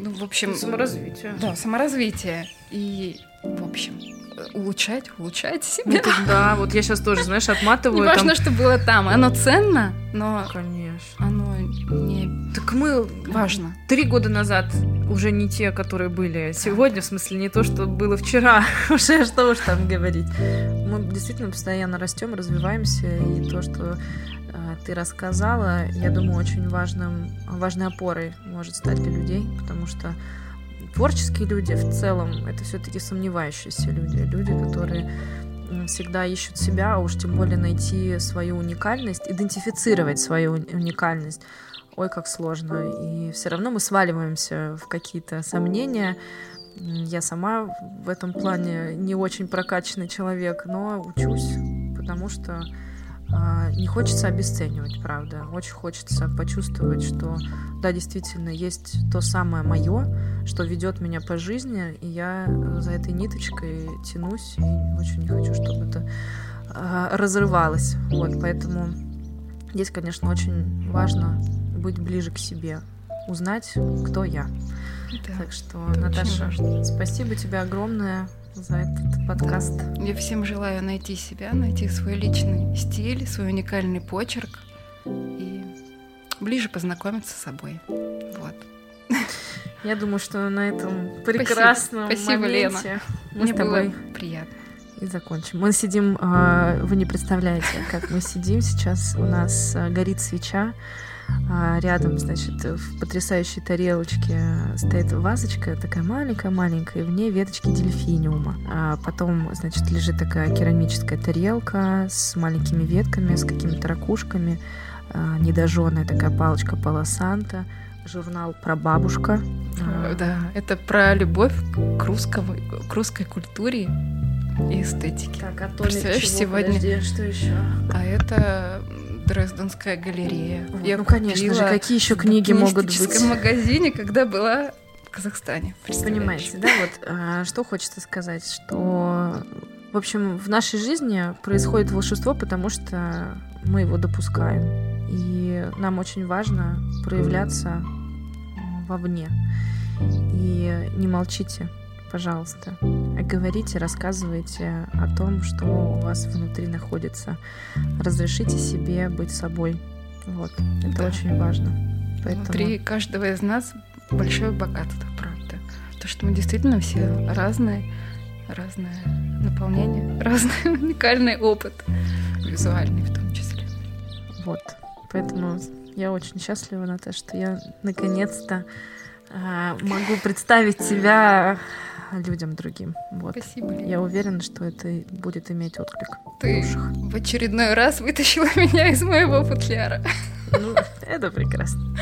ну, в общем... Саморазвитие. Да, саморазвитие. И, в общем, улучшать, улучшать себя. Ну, да, вот я сейчас тоже, знаешь, отматываю. Не важно, там... что было там. Оно ценно, но... Конечно. Оно не... Так мы... Важно. Три года назад уже не те, которые были сегодня, в смысле не то, что было вчера, уже что уж там говорить. Мы действительно постоянно растем, развиваемся, и то, что э, ты рассказала, я думаю, очень важным, важной опорой может стать для людей, потому что творческие люди в целом это все-таки сомневающиеся люди, люди, которые всегда ищут себя, а уж тем более найти свою уникальность, идентифицировать свою уникальность. Ой, как сложно. И все равно мы сваливаемся в какие-то сомнения. Я сама в этом плане не очень прокачанный человек, но учусь, потому что не хочется обесценивать, правда. Очень хочется почувствовать, что да, действительно, есть то самое мое, что ведет меня по жизни, и я за этой ниточкой тянусь, и очень не хочу, чтобы это а, разрывалось. Вот, поэтому здесь, конечно, очень важно быть ближе к себе, узнать, кто я. Да, так что, Наташа, спасибо тебе огромное за этот подкаст. Да. Я всем желаю найти себя, найти свой личный стиль, свой уникальный почерк и ближе познакомиться с собой. Вот. Я думаю, что на этом прекрасном Спасибо, Спасибо моменте Лена. мы Мне с тобой было приятно. И закончим. Мы сидим, а, вы не представляете, как мы сидим сейчас. У нас а, горит свеча. А рядом, значит, в потрясающей тарелочке стоит вазочка, такая маленькая-маленькая, и в ней веточки дельфиниума. А потом, значит, лежит такая керамическая тарелка с маленькими ветками, с какими-то ракушками, а, недожженная такая палочка полосанта, журнал про бабушка. А, да, это про любовь к, русскому, к русской культуре и эстетике. Так, а то Представляешь, чего? сегодня... Подожди, что еще? А это Дрезденская галерея. Вот, Я ну, конечно же, какие еще книги могут быть? В магазине, когда была в Казахстане. Понимаете, да? Вот а, что хочется сказать, что в общем, в нашей жизни происходит волшебство, потому что мы его допускаем. И нам очень важно проявляться вовне. И не молчите, пожалуйста. Говорите, рассказывайте о том, что у вас внутри находится. Разрешите себе быть собой. Вот. Это да. очень важно. Поэтому... Внутри каждого из нас большое богатство, правда. То, что мы действительно все разные, разное наполнение, разный уникальный опыт, визуальный в том числе. Вот. Поэтому я очень счастлива, Наташа, что я наконец-то э, могу представить тебя людям другим. Вот. Спасибо. Лена. Я уверена, что это будет иметь отклик. Ты в очередной раз вытащила меня из моего футляра. Ну, это прекрасно.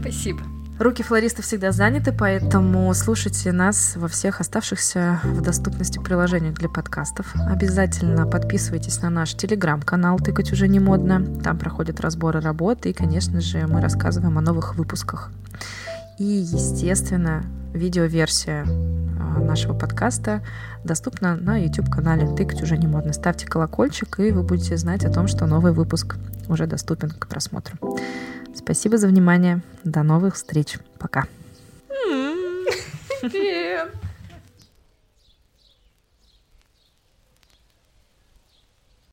Спасибо. Руки флориста всегда заняты, поэтому слушайте нас во всех оставшихся в доступности приложениях для подкастов. Обязательно подписывайтесь на наш телеграм-канал «Тыкать уже не модно». Там проходят разборы работы и, конечно же, мы рассказываем о новых выпусках. И, естественно, видеоверсия а, нашего подкаста доступна на YouTube-канале «Тыкать уже не модно». Ставьте колокольчик, и вы будете знать о том, что новый выпуск уже доступен к просмотру. Спасибо за внимание. До новых встреч. Пока. Нет.